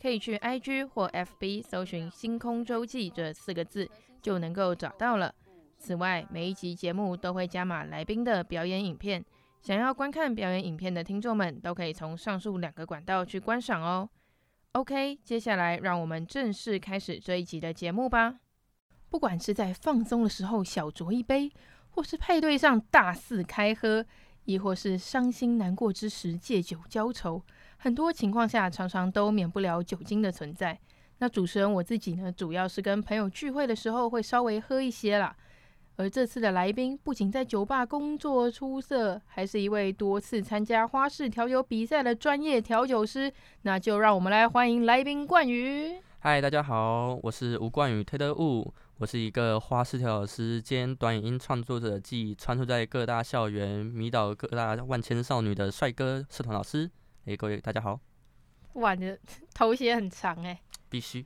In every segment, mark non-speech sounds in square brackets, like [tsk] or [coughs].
可以去 IG 或 FB 搜寻“星空周记”这四个字，就能够找到了。此外，每一集节目都会加码来宾的表演影片，想要观看表演影片的听众们，都可以从上述两个管道去观赏哦。OK，接下来让我们正式开始这一集的节目吧。不管是在放松的时候小酌一杯，或是派对上大肆开喝，亦或是伤心难过之时借酒浇愁。很多情况下，常常都免不了酒精的存在。那主持人我自己呢，主要是跟朋友聚会的时候会稍微喝一些啦。而这次的来宾不仅在酒吧工作出色，还是一位多次参加花式调酒比赛的专业调酒师。那就让我们来欢迎来宾冠宇。嗨，大家好，我是吴冠宇 Taylor Wu，我是一个花式调酒师兼短影音创作者，暨穿梭在各大校园、迷倒各大万千少女的帅哥社团老师。哎、欸，各位大家好！哇，你的 [laughs] 头衔很长哎，必须。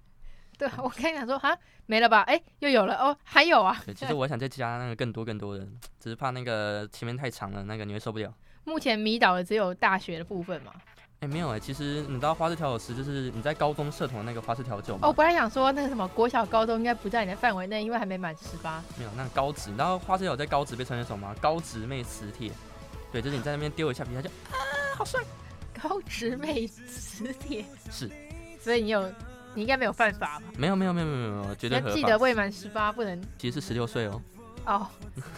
对，我刚想说哈，没了吧？哎、欸，又有了哦，还有啊。对，其实我想再加那个更多更多的，只是怕那个前面太长了，那个你会受不了。目前迷倒的只有大学的部分嘛？哎、欸，没有哎，其实你知道花式调酒师就是你在高中社团那个花式调酒吗？哦，我本来想说那个什么国小、高中应该不在你的范围内，因为还没满十八。没有，那个、高职，你知道花式调酒在高职被称为什么吗？高职妹磁铁。对，就是你在那边丢一下皮，他就啊，好帅。高职妹磁铁是，所以你有，你应该没有犯法吧？没有没有没有没有没有，绝对合法。记得未满十八不能。其实是十六岁哦。哦，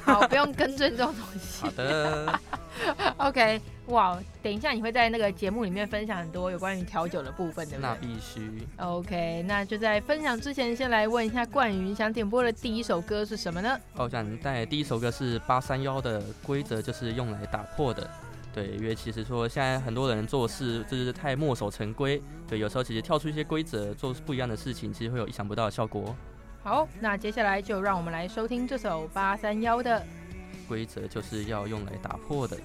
好，不用更正这种东西。好的。[laughs] OK，哇，等一下你会在那个节目里面分享很多有关于调酒的部分，对不对？那必须。OK，那就在分享之前，先来问一下冠云，想点播的第一首歌是什么呢？哦，我想带第一首歌是八三幺的规则就是用来打破的。对，因为其实说现在很多人做事就是太墨守成规，对，有时候其实跳出一些规则，做不一样的事情，其实会有意想不到的效果。好，那接下来就让我们来收听这首八三幺的规则，就是要用来打破的。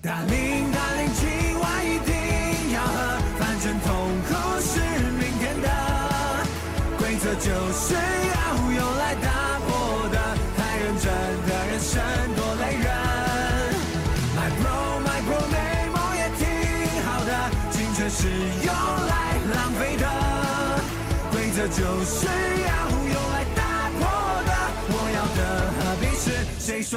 大林大林，今晚一定要喝，反正痛苦是明天的，规则就是是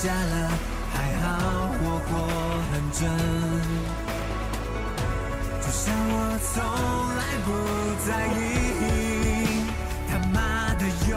下了，还好我过很真，就像我从来不在意，他妈的有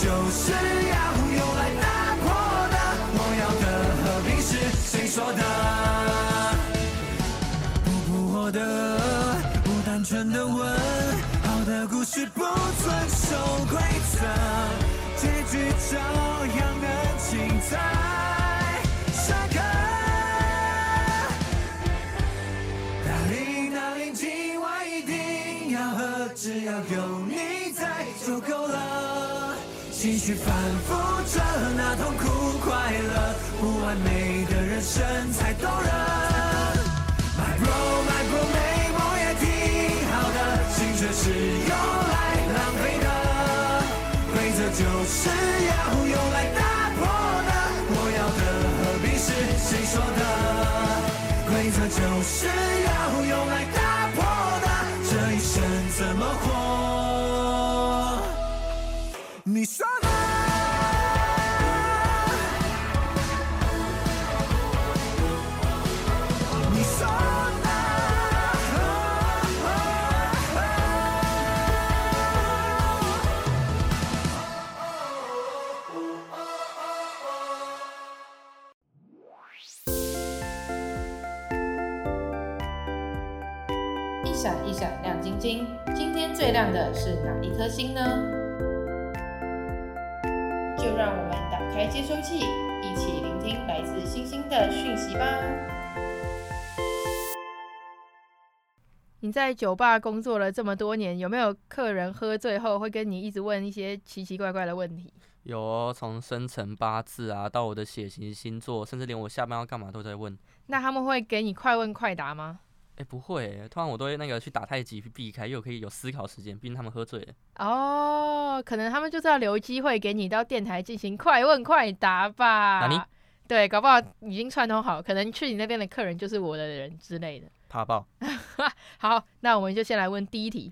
就是要用来打破的，我要的和平是谁说的？不扑火的，不单纯的问，好的故事不遵守规则，结局。这样的精彩时刻。Darling Darling，今晚一定要喝，只要有你在就够了。情绪反复着，那痛苦快乐，不完美的人生才动人。My bro My bro，美梦也挺好的，青春是用来浪费的。规则就是要用来打破的，我要的何必是谁说的？规则就是要哪一颗星呢？就让我们打开接收器，一起聆听来自星星的讯息吧。你在酒吧工作了这么多年，有没有客人喝醉后会跟你一直问一些奇奇怪怪的问题？有哦，从生辰八字啊，到我的血型星座，甚至连我下班要干嘛都在问。那他们会给你快问快答吗？哎、欸，不会，通常我都会那个去打太极去避开，又可以有思考时间，毕竟他们喝醉了。哦，可能他们就是要留机会给你到电台进行快问快答吧。哪里？对，搞不好已经串通好，可能去你那边的客人就是我的人之类的。怕爆。[laughs] 好，那我们就先来问第一题：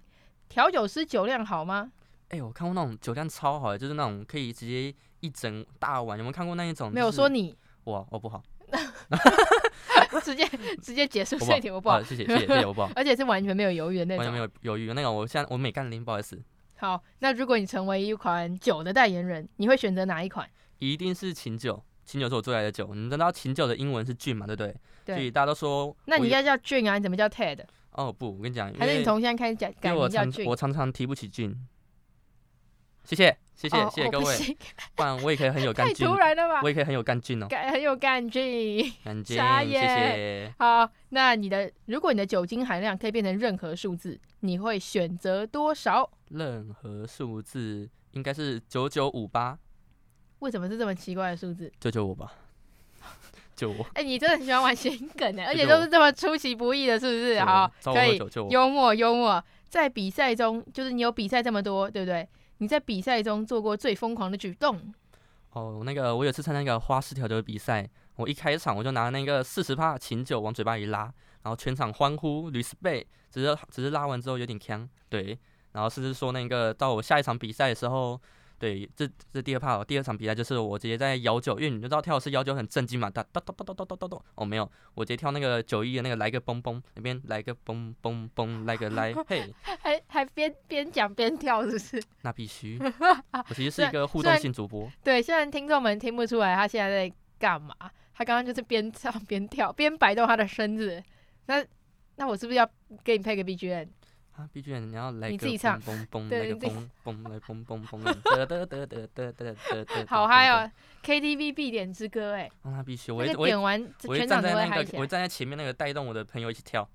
调酒师酒量好吗？哎、欸，我看过那种酒量超好的，就是那种可以直接一整大碗。有没有看过那一种、就是？没有说你。我我不好。[laughs] [laughs] 直接直接结束这一题，我不好。谢谢 [laughs] 谢谢谢谢，我不好。而且是完全没有犹豫的那种。完全没有犹豫的那个，我现在我每干零，不好意思。好，那如果你成为一款酒的代言人，你会选择哪一款？一定是琴酒，琴酒是我最爱的酒。你知道琴酒的英文是 gin 嘛，对不对？对。所以大家都说，那你应该叫 gin 啊？你怎么叫 Ted？哦不，我跟你讲，还是你从现在开始讲改名叫 gin？我常常提不起 gin。谢谢。谢谢、哦、谢谢各位，不，不然我也可以很有干劲。太突然了吧！我也可以很有干劲哦，干很有干劲。干劲，谢谢。好，那你的，如果你的酒精含量可以变成任何数字，你会选择多少？任何数字应该是九九五八。为什么是这么奇怪的数字？救救我吧！救我！[laughs] 哎、欸，你真的很喜欢玩谐梗呢，而且都是这么出其不意的，是不是？好，可以，幽默幽默。在比赛中，就是你有比赛这么多，对不对？你在比赛中做过最疯狂的举动？哦，那个我有次参加一个花式调酒比赛，我一开场我就拿那个四十帕琴酒往嘴巴里拉，然后全场欢呼屡试背只是只是拉完之后有点呛，对，然后甚至说那个到我下一场比赛的时候。对，这这第二趴，第二场比赛就是我直接在摇九，因为你就知道跳的是摇九很震惊嘛，哒哒哒哒哒哒哒哒哒，哦没有，我直接跳那个九一的那个来个嘣嘣，那边来个嘣嘣嘣，来个来，嘿，[laughs] 还还边边讲边跳是不是？那必须，[laughs] 我其实是一个互动性主播。对，虽然听众们听不出来他现在在干嘛，他刚刚就是边唱边跳，边摆动他的身子。那那我是不是要给你配个 BGM？啊，BGM 你要来个你自己唱，嘣嘣，来个嘣嘣，来嘣嘣嘣，得得得得得得得得，好嗨哦！KTV 必点之歌哎，那必须，我会点完，我会站在那个，我会站在前面那个带动我的朋友一起跳，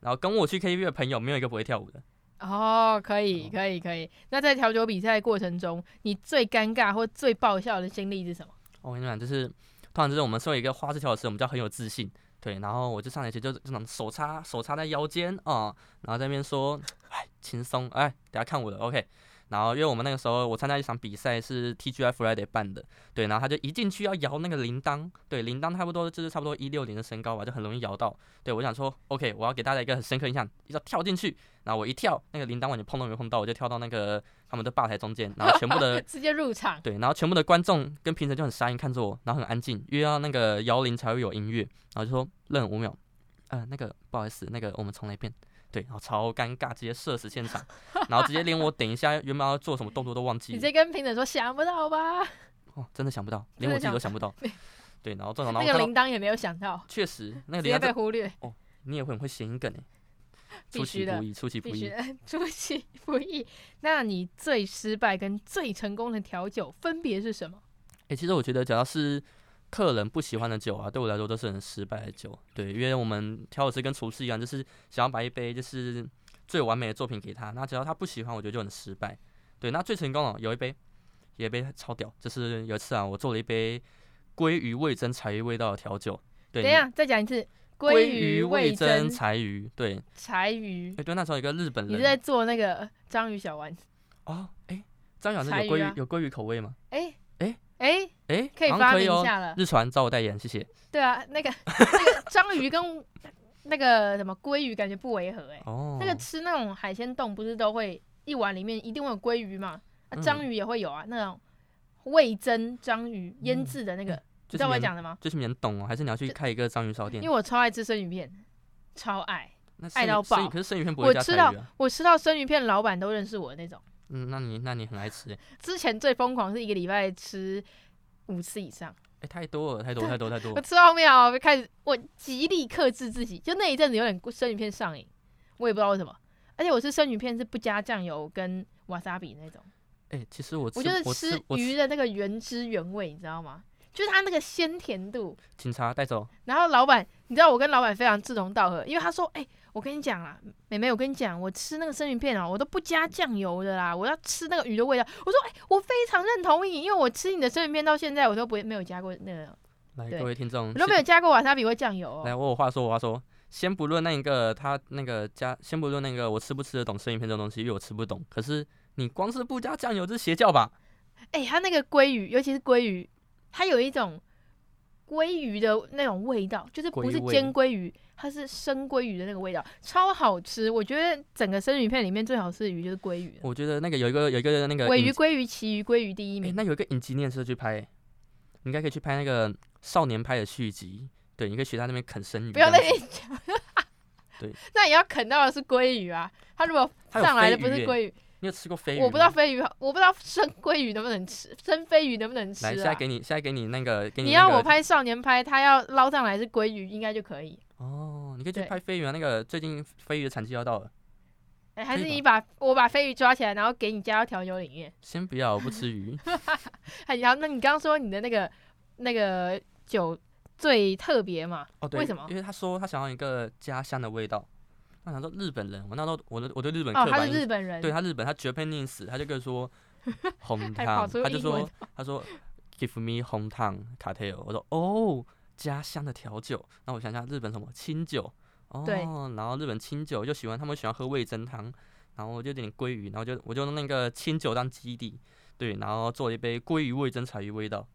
然后跟我去 KTV 的朋友没有一个不会跳舞的。哦，可以可以可以。那在调酒比赛过程中，你最尴尬或最爆笑的经历是什么？我跟你讲，就是通常就是我们身为一个花式调酒师，我们就很有自信。对，然后我就上来去，就这种手插手插在腰间啊、然后在那边说，哎，轻松，哎，等下看我的，OK。然后因为我们那个时候我参加一场比赛是 TGI Friday 办的，对，然后他就一进去要摇那个铃铛，对，铃铛差不多就是差不多一六零的身高吧，就很容易摇到。对，我想说，OK，我要给大家一个很深刻印象，要跳进去。然后我一跳，那个铃铛完全碰都没碰到，我就跳到那个他们的吧台中间，然后全部的 [laughs] 直接入场。对，然后全部的观众跟评审就很傻眼看着我，然后很安静，因为要那个摇铃才会有音乐，然后就说愣五秒，呃，那个不好意思，那个我们重来一遍。对，然后超尴尬，直接射死现场，然后直接连我等一下原本要做什么动作都忘记。你直接跟评审说想不到吧？哦，真的想不到，连我自己都想不到。[laughs] 对，然后正好那个铃铛也没有想到。确实，那个铃铛被忽略。哦，你也会很会谐音梗诶。[laughs] 出其不意，出其不意，出其不意。那你最失败跟最成功的调酒分别是什么？哎，其实我觉得，只要是客人不喜欢的酒啊，对我来说都是很失败的酒。对，因为我们调酒师跟厨师一样，就是想要把一杯就是最完美的作品给他。那只要他不喜欢，我觉得就很失败。对，那最成功了，有一杯，有一杯超屌，就是有一次啊，我做了一杯鲑鱼味增柴鱼味道的调酒。对，等一下，再讲一次。鲑鱼味增柴鱼，对，柴鱼。哎，对，那时候有一个日本人，你是在做那个章鱼小丸子？哦，哎，章鱼小丸子有鲑鱼有鲑鱼口味吗？哎哎哎哎，可以发明一下了。日传找我代言，谢谢。对啊，那个 [laughs] 那个章鱼跟那个什么鲑鱼感觉不违和哎。哦。那个吃那种海鲜冻不是都会一碗里面一定会有鲑鱼嘛？啊，章鱼也会有啊，那种味增章鱼腌制的那个。你知道我讲的吗？就是你很懂哦，还是你要去开一个章鱼烧店？因为我超爱吃生鱼片，超爱，爱到爆。可是生鱼片不会加柴鱼啊。我吃到我吃到生鱼片，老板都认识我的那种。嗯，那你那你很爱吃。之前最疯狂是一个礼拜吃五次以上。哎，太多了，太多太多太多。[laughs] 我吃到后面啊，我开始我极力克制自己，就那一阵子有点生鱼片上瘾，我也不知道为什么。而且我吃生鱼片是不加酱油跟瓦萨比那种。哎，其实我我就是吃鱼的那个原汁原味，你知道吗？就是它那个鲜甜度，警察带走。然后老板，你知道我跟老板非常志同道合，因为他说：“哎、欸，我跟你讲啦，妹妹，我跟你讲，我吃那个生鱼片哦，我都不加酱油的啦，我要吃那个鱼的味道。”我说：“哎、欸，我非常认同你，因为我吃你的生鱼片到现在，我都不会没有加过那个。”来，各位听众，我都没有加过瓦萨比或酱油、哦。来，我有话说，我话说，先不论那一个他那个加，先不论那个我吃不吃得懂生鱼片这种东西，因为我吃不懂。可是你光是不加酱油，这是邪教吧？哎、欸，他那个鲑鱼，尤其是鲑鱼，它有一种。鲑鱼的那种味道，就是不是煎鲑鱼，它是生鲑鱼的那个味道，超好吃。我觉得整个生鱼片里面最好吃的鱼就是鲑鱼。我觉得那个有一个有一个那个尾鱼、鲑鱼、旗鱼、鲑鱼第一名。欸、那有一个影集，你也适合去拍，你应该可以去拍那个少年派的续集。对，你可以学他那边啃生鱼。不要那边讲。对，[laughs] 那也要啃到的是鲑鱼啊，他如果上来的不是鲑鱼。你有吃过飞鱼？我不知道飞鱼，我不知道生鲑鱼能不能吃，生飞鱼能不能吃啊？来，现在给你，现在给你那个，给你、那个。你要我拍少年拍，他要捞上来是鲑鱼，应该就可以。哦，你可以去拍飞鱼啊！那个最近飞鱼的产季要到了。哎、欸，还是你把我把飞鱼抓起来，然后给你加到调酒里面。先不要，我不吃鱼。[laughs] 哎，然后那你刚刚说你的那个那个酒最特别嘛？哦，对，为什么？因为他说他想要一个家乡的味道。他想说日本人，我那时候我的我对日本刻板印日本人，对他日本，他 Japanese，他就跟说 [laughs] 红汤，他就说他说 Give me 红汤 cocktail，我说哦，家乡的调酒，那我想想日本什么清酒，哦，然后日本清酒就喜欢他们喜欢喝味增汤，然后我就点点鲑鱼，然后就我就用那个清酒当基底，对，然后做了一杯鲑鱼味噌柴鱼味道，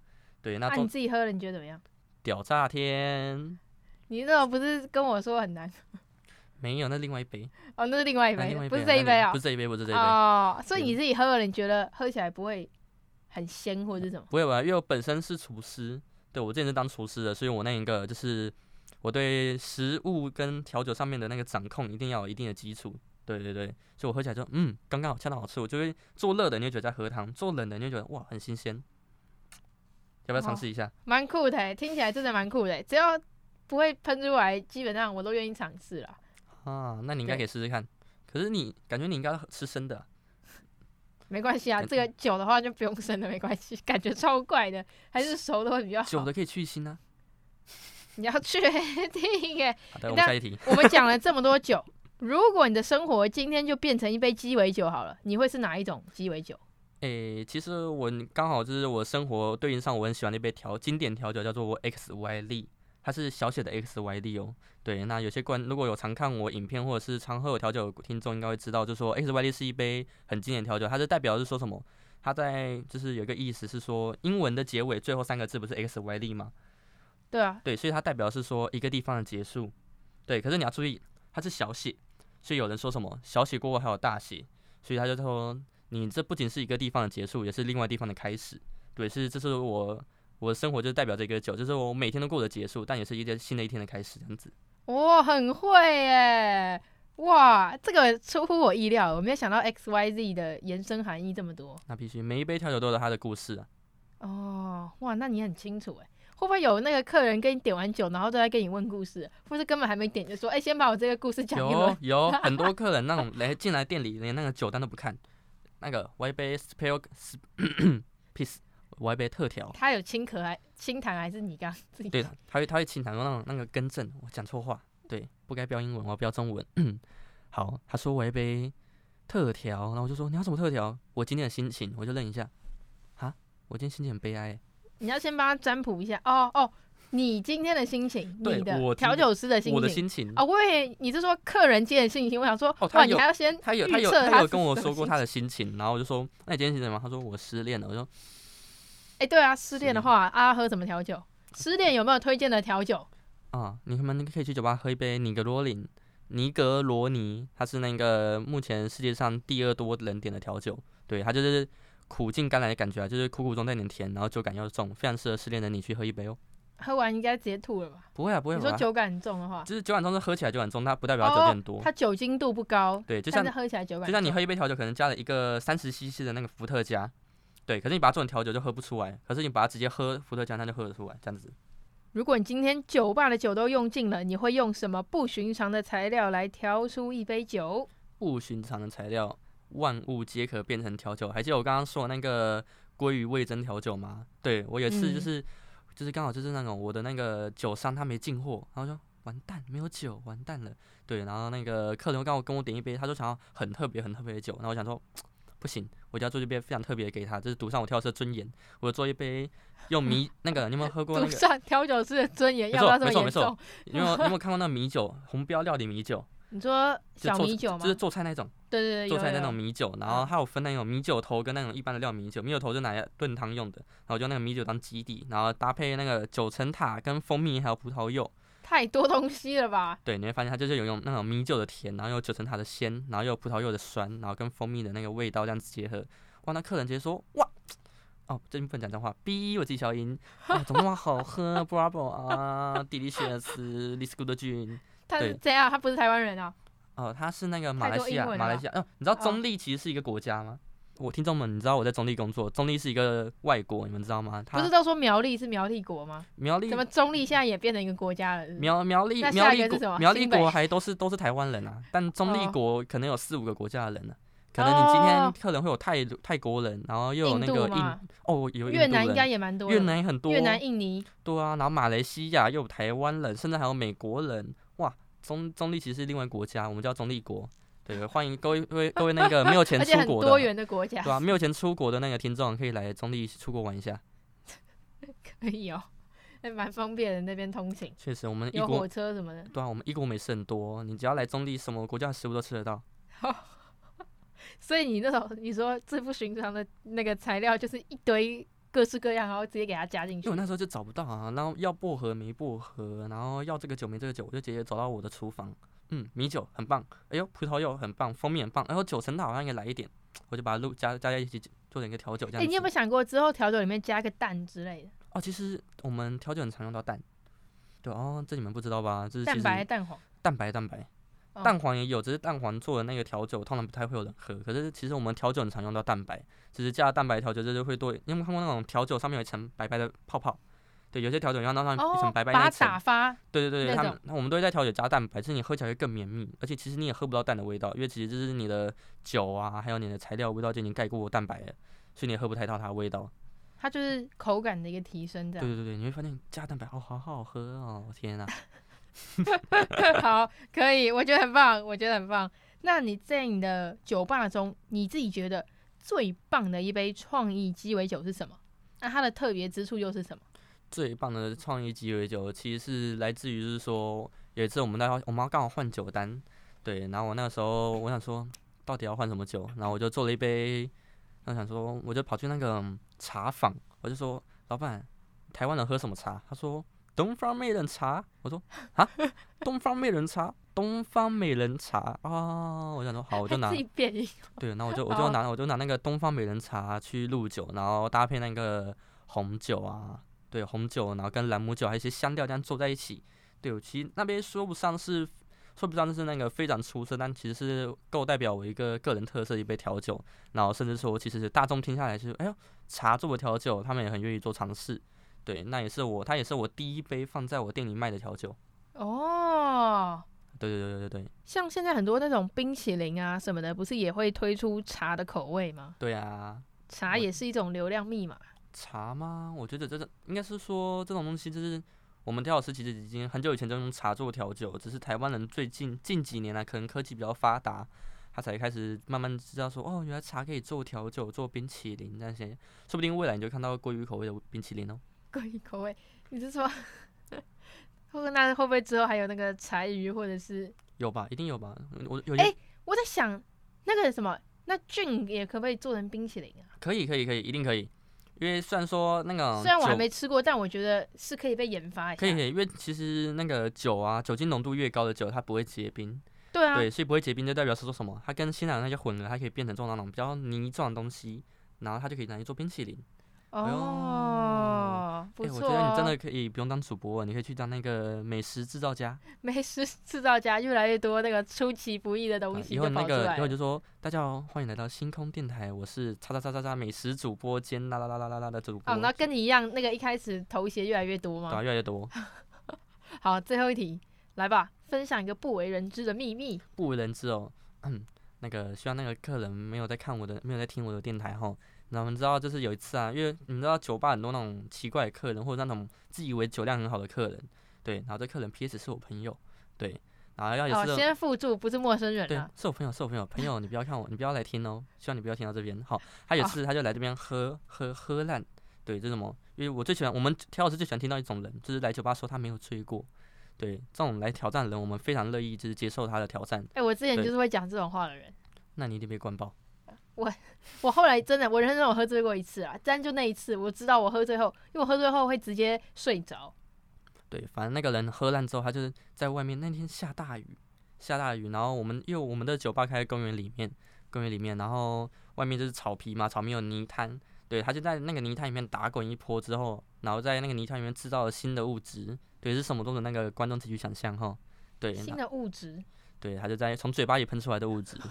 对，那，那你自己喝了你觉得怎么样？屌炸天！你那种不是跟我说很难？[laughs] 没有，那另外一杯。哦，那是另外一杯，不是这一杯啊、哦。不是这一杯，不是这一杯。哦，所以你自己喝了，你觉得喝起来不会很鲜或者是什么？不会吧，因为我本身是厨师，对我之前是当厨师的，所以我那一个就是我对食物跟调酒上面的那个掌控一定要有一定的基础。对对对，所以我喝起来就嗯，刚刚好，恰到好处。我就会做热的，你就觉得在喝汤；做冷的，你就觉得哇，很新鲜。要不要尝试一下？蛮、哦、酷的，听起来真的蛮酷的。只要不会喷出来，基本上我都愿意尝试了。啊，那你应该可以试试看。可是你感觉你应该吃生的，没关系啊。这个酒的话就不用生了，没关系。感觉超怪的，还是熟的会比较好。酒的可以去腥啊。你要确定耶？好的，我们下一题。我们讲了 [laughs] 这么多酒，如果你的生活今天就变成一杯鸡尾酒好了，你会是哪一种鸡尾酒？诶、欸，其实我刚好就是我生活对应上我很喜欢的一杯调经典调酒，叫做 X Y Z。它是小写的 X Y D 哦，对，那有些观如果有常看我影片或者是常喝我调酒的听众应该会知道，就是说 X Y D 是一杯很经典调酒，它是代表是说什么？它在就是有一个意思是说英文的结尾最后三个字不是 X Y D 吗？对啊，对，所以它代表是说一个地方的结束，对，可是你要注意它是小写，所以有人说什么小写过后还有大写，所以他就说你这不仅是一个地方的结束，也是另外地方的开始，对，是这是我。我的生活就代表这个酒，就是我每天都过的结束，但也是一天新的一天的开始，这样子。哇，很会耶！哇，这个出乎我意料，我没有想到 X Y Z 的延伸含义这么多。那必须，每一杯调酒都有它的故事啊。哦，哇，那你很清楚哎，会不会有那个客人跟你点完酒，然后都在跟你问故事，或是根本还没点就说，哎、欸，先把我这个故事讲一讲。有有 [laughs] 很多客人那种来进来店里连那个酒单都不看，那个我一杯 Spare [coughs] Peace。我要一杯特调。他有轻咳还轻弹还是你刚自己？对，他会他会轻弹，用那个更正，我讲错话，对，不该标英文，我要标中文。[clears throat] 好，他说我要一杯特调，然后我就说你要什么特调？我今天的心情，我就愣一下，啊，我今天心情很悲哀。你要先帮他占卜一下哦哦。你今天的心情，你的调酒师的心情，我的心情啊，我也你是说客人今天的心情，我想说，哦，哇，你还要先他有他有他有跟我说过他的心情，然后我就说，那你今天心情怎么？他说我失恋了，我说，哎，对啊，失恋的话啊，喝什么调酒？失恋有没有推荐的调酒？啊，你们可以去酒吧喝一杯尼格罗林，尼格罗尼，它是那个目前世界上第二多人点的调酒，对，它就是苦尽甘来的感觉啊，就是苦苦中带点甜，然后酒感又重，非常适合失恋的你去喝一杯哦。喝完应该直接吐了吧？不会啊，不会。你说酒感很重的话，就是酒感重是喝起来酒感重，它不代表它酒精多。它酒精度不高，对，就像喝起来酒感。就像你喝一杯调酒，可能加了一个三十 CC 的那个伏特加，对，可是你把它做成调酒就喝不出来，可是你把它直接喝伏特加，它就喝得出来，这样子。如果你今天酒吧的酒都用尽了，你会用什么不寻常的材料来调出一杯酒？不寻常的材料，万物皆可变成调酒。还记得我刚刚说的那个鲑鱼味增调酒吗？对，我有一次就是。嗯就是刚好就是那种我的那个酒商他没进货，然后说完蛋没有酒完蛋了，对，然后那个客人刚好跟我点一杯，他就想要很特别很特别的酒，然后我想说不行，我就要做一杯非常特别的给他，就是赌上我调酒师的尊严，我做一杯用米 [laughs] 那个你有没有喝过那个？赌上调酒师的尊严，没错没错没错，你有没有你有没有看过那个米酒红标料理米酒？[laughs] 你说小米酒吗？就是做菜那种。对对对，做菜那种米酒，然后还有分那种米酒头跟那种一般的料米酒。米酒头就拿来炖汤用的，然后就那个米酒当基底，然后搭配那个九层塔跟蜂蜜还有葡萄柚。太多东西了吧？[laughs] 对，你会发现它就是有用那种米酒的甜，然后有九层塔的鲜，然后又有葡萄柚的酸，然后跟蜂蜜的那个味道这样子结合。哇，那客人直接说哇，哦，这边不能讲脏话，B 我自己消音。[laughs] 哇，怎么那么好喝？[laughs] Bravo 啊，Delicious，This good gin。他是这样，他不是台湾人啊。哦，他是那个马来西亚，马来西亚。哦，你知道中立其实是一个国家吗？哦、我听众们，你知道我在中立工作，中立是一个外国，你们知道吗？他不是都说苗栗是苗栗国吗？苗栗怎么中立现在也变成一个国家了是是？苗苗栗苗栗国苗栗国还都是都是台湾人啊，但中立国可能有四五个国家的人呢、啊。可能你今天客人会有泰泰国人，然后又有那个印，印哦有越南应该也蛮多，越南也很多，越南印尼对啊，然后马来西亚又有台湾人，甚至还有美国人，哇，中中立其实是另外国家，我们叫中立国。对，欢迎各位各位各位那个没有钱 [laughs] 出国的，多元的国家，对啊，没有钱出国的那个听众可以来中坜出国玩一下。[laughs] 可以哦，还蛮方便的，那边通勤。确实，我们有火车什么的。对啊，我们异国美食很多，你只要来中立，什么国家的食物都吃得到。[laughs] 所以你那种你说最不寻常的那个材料，就是一堆各式各样，然后直接给它加进去。因为我那时候就找不到啊，然后要薄荷没薄荷，然后要这个酒没这个酒，我就直接走到我的厨房。嗯，米酒很棒，哎呦，葡萄柚很棒，蜂蜜很棒，然后九层塔好像也来一点，我就把它录加加在一起做成一个调酒这样子。哎、欸，你有没有想过之后调酒里面加个蛋之类的？哦，其实我们调酒很常用到蛋。对哦，这你们不知道吧？这是蛋白蛋黄。蛋白蛋白，蛋黄也有，只是蛋黄做的那个调酒通常不太会有人喝。可是其实我们调酒很常用到蛋白，只是加蛋白调酒就是会多。你有没有看过那种调酒上面有一层白白的泡泡？对，有些调酒要让它一层白白那层，打发。对对对，他们我们都会在调酒加蛋白，就是你喝起来会更绵密，而且其实你也喝不到蛋的味道，因为其实这是你的酒啊，还有你的材料味道就已经盖过蛋白了，所以你也喝不太到它的味道。它就是口感的一个提升，这样。对对对，你会发现加蛋白哦，好好喝哦，天哪！[laughs] 好，可以，我觉得很棒，我觉得很棒。那你在你的酒吧中，你自己觉得最棒的一杯创意鸡尾酒是什么？那它的特别之处又是什么？最棒的创意鸡尾酒，其实是来自于就是说，有一次我们在我妈刚好换酒单，对，然后我那个时候我想说，到底要换什么酒，然后我就做了一杯，然后想说，我就跑去那个茶坊，我就说，老板，台湾人喝什么茶？他说，东方美人茶。我说，啊，东方美人茶，东方美人茶啊，我想说，好，我就拿，对，然后我就我就拿我就拿那个东方美人茶去入酒，然后搭配那个红酒啊。对红酒，然后跟朗姆酒还有一些香料这样做在一起。对，我其实那边说不上是，说不上是那个非常出色，但其实是够代表我一个个人特色的一杯调酒。然后甚至说，其实是大众听下来是，哎呦，茶做的调酒，他们也很愿意做尝试。对，那也是我，它也是我第一杯放在我店里卖的调酒。哦，对对对对对。像现在很多那种冰淇淋啊什么的，不是也会推出茶的口味吗？对啊，茶也是一种流量密码。茶吗？我觉得这个应该是说这种东西就是我们调酒师其实已经很久以前就用茶做调酒，只是台湾人最近近几年来可能科技比较发达，他才开始慢慢知道说哦，原来茶可以做调酒、做冰淇淋那些，说不定未来你就看到鲑鱼口味的冰淇淋哦。[laughs] 鲑鱼口味，你是说？会那会不会之后还有那个柴鱼或者是？有吧，一定有吧。我有。哎、欸，我在想那个什么，那菌也可不可以做成冰淇淋啊？可以，可以，可以，一定可以。因为虽然说那个，虽然我还没吃过，但我觉得是可以被研发一下。可以，可以，因为其实那个酒啊，酒精浓度越高的酒，它不会结冰。对啊。对，所以不会结冰就代表是说什么？它跟鲜奶那些混了，它可以变成这种那种比较泥状的东西，然后它就可以拿去做冰淇淋。哦，不错。哎，我觉得你真的可以不用当主播，你可以去当那个美食制造家。[laughs] 美食制造家越来越多那个出其不意的东西。以后那个以后就说，大家好，欢迎来到星空电台，我是叉叉叉叉叉美食主播兼啦啦啦啦啦啦的主播。哦，那跟你一样，那个一开始头衔越来越多吗？对，越来越多。[laughs] 好，最后一题，来吧，分享一个不为人知的秘密。不为人知哦，嗯，那个希望那个客人没有在看我的，没有在听我的电台哈。然后我们知道，就是有一次啊，因为你知道酒吧很多那种奇怪的客人，或者那种自以为酒量很好的客人，对，然后这客人 PS 是我朋友，对，然后要也是、哦、先附注，不是陌生人、啊，对，是我朋友，是我朋友，朋友你不要看我，你不要来听哦，希望你不要听到这边，好，他有次他就来这边喝、哦、喝喝烂，对，这什么？因为我最喜欢我们调老师最喜欢听到一种人，就是来酒吧说他没有醉过，对，这种来挑战的人，我们非常乐意就是接受他的挑战。哎，我之前就是会讲这种话的人，那你一定被灌爆。我我后来真的，我人生我喝醉过一次啊，但就那一次，我知道我喝醉后，因为我喝醉后会直接睡着。对，反正那个人喝烂之后，他就是在外面。那天下大雨，下大雨，然后我们因为我们的酒吧开在公园里面，公园里面，然后外面就是草皮嘛，草皮有泥滩，对，他就在那个泥滩里面打滚一波之后，然后在那个泥滩里面制造了新的物质，对，是什么东西那个观众自己想象哈，对，新的物质，对，他就在从嘴巴里喷出来的物质。[laughs]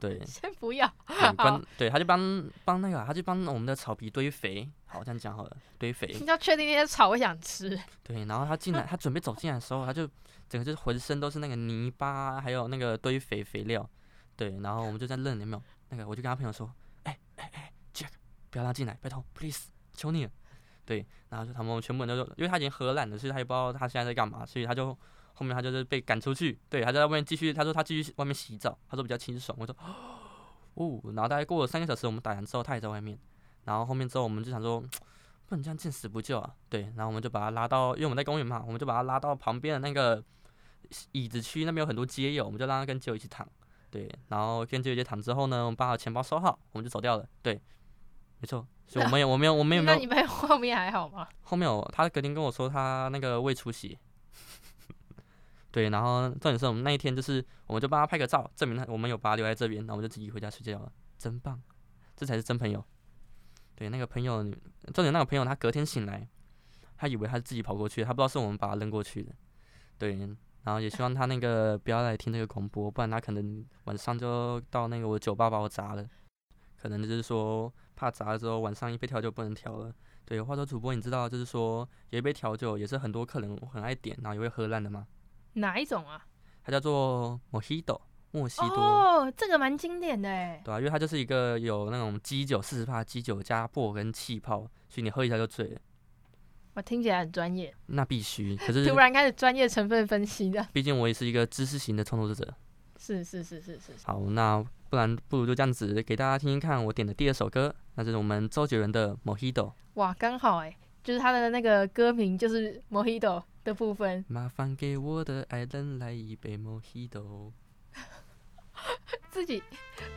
对，[laughs] 先不要。对，[laughs] 对，他就帮帮那个，他就帮我们的草皮堆肥。好，这样讲好了，堆肥。你要确定那些草我想吃。对，然后他进来，他准备走进来的时候，他就整个就是浑身都是那个泥巴，还有那个堆肥肥料。对，然后我们就在愣，有没有？那个我就跟他朋友说，哎哎哎，Jack，不要让他进来，拜托，please，求你了。对，然后就他们全部人都说，因为他已经喝烂了，所以他也不知道他现在在干嘛，所以他就。后面他就是被赶出去，对，他就在外面继续，他说他继续外面洗澡，他说比较清爽。我说 [gasps] 哦，然后大概过了三个小时，我们打烊之后，他也在外面。然后后面之后，我们就想说不能这样见死不救啊，对，然后我们就把他拉到，因为我们在公园嘛，我们就把他拉到旁边的那个椅子区，那边有很多街友，我们就让他跟街友一起躺，对，然后跟街友一起躺之后呢，我们把他钱包收好，我们就走掉了，对，没错，所以我们有我没有我没有没有，那你们后面还好吗？后面我，他隔天跟我说他那个胃出血。对，然后重点是我们那一天就是，我们就帮他拍个照，证明他我们有把他留在这边，然后我们就自己回家睡觉了，真棒，这才是真朋友。对，那个朋友，重点那个朋友他隔天醒来，他以为他是自己跑过去，他不知道是我们把他扔过去的。对，然后也希望他那个不要来听这个广播，不然他可能晚上就到那个我酒吧把我砸了，可能就是说怕砸了之后晚上一杯调酒不能调了。对，话说主播你知道就是说有一杯调酒也是很多客人很爱点，然后也会喝烂的吗？哪一种啊？它叫做莫西多，莫西多。哦，这个蛮经典的哎。对啊，因为它就是一个有那种基酒，四十帕基酒加薄荷跟气泡，所以你喝一下就醉了。我听起来很专业。那必须，可是突然开始专业成分分析的。[laughs] 毕竟我也是一个知识型的创作者。是是是是是。好，那不然不如就这样子给大家听听看我点的第二首歌，那就是我们周杰伦的《莫西多》。哇，刚好哎，就是他的那个歌名就是《Mojito》。的部分，麻烦给我的爱人来一杯 Mojito。[laughs] 自己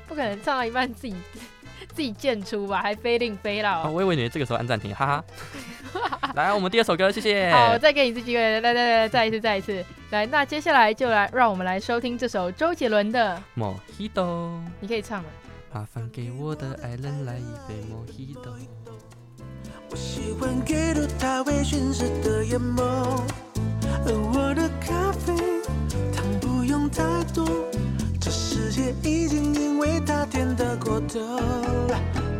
不可能唱到一半自己 [laughs] 自己渐出吧，还非令飞到。我以为你这个时候按暂停，哈哈。[laughs] 来，我们第二首歌，谢谢。好，我再给你一次机会，来来来，再一次，再一次。来，那接下来就来让我们来收听这首周杰伦的 Mojito。你可以唱了。麻烦给我的爱人来一杯莫西多。我喜欢阅读他微醺时的眼眸，而我的咖啡糖不用太多，这世界已经因为他甜得过头，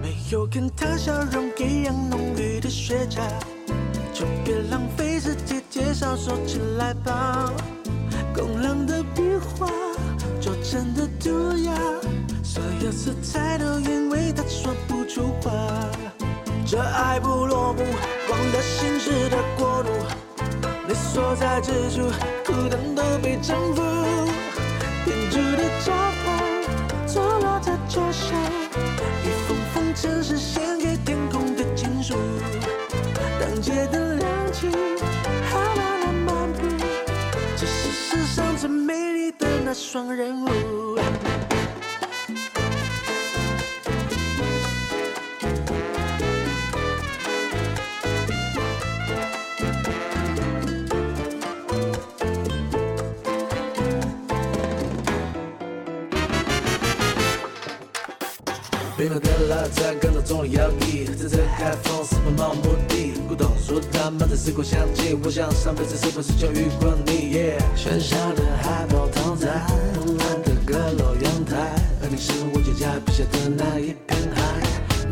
没有跟他笑容一样浓郁的雪茄，就别浪费时间介绍，说起来吧，工郎的笔画，拙真的涂鸦，所有色彩都因为他说不出话。这爱不落幕，光的心事的国度，你所在之处，孤单都被征服。天主的招牌，坐落在脚下，一封封城市献给天空的情书。当街的亮起，好浪漫漫步，这是世上最美丽的那双人舞。冰冷的拉在跟着棕榈摇曳，这次开放是奔跑目的。古董书摊满载时光香气，我想上辈子是不是就遇过你喧嚣的海报躺在慵懒的阁楼阳台，而你是我脚家笔下的那一片海。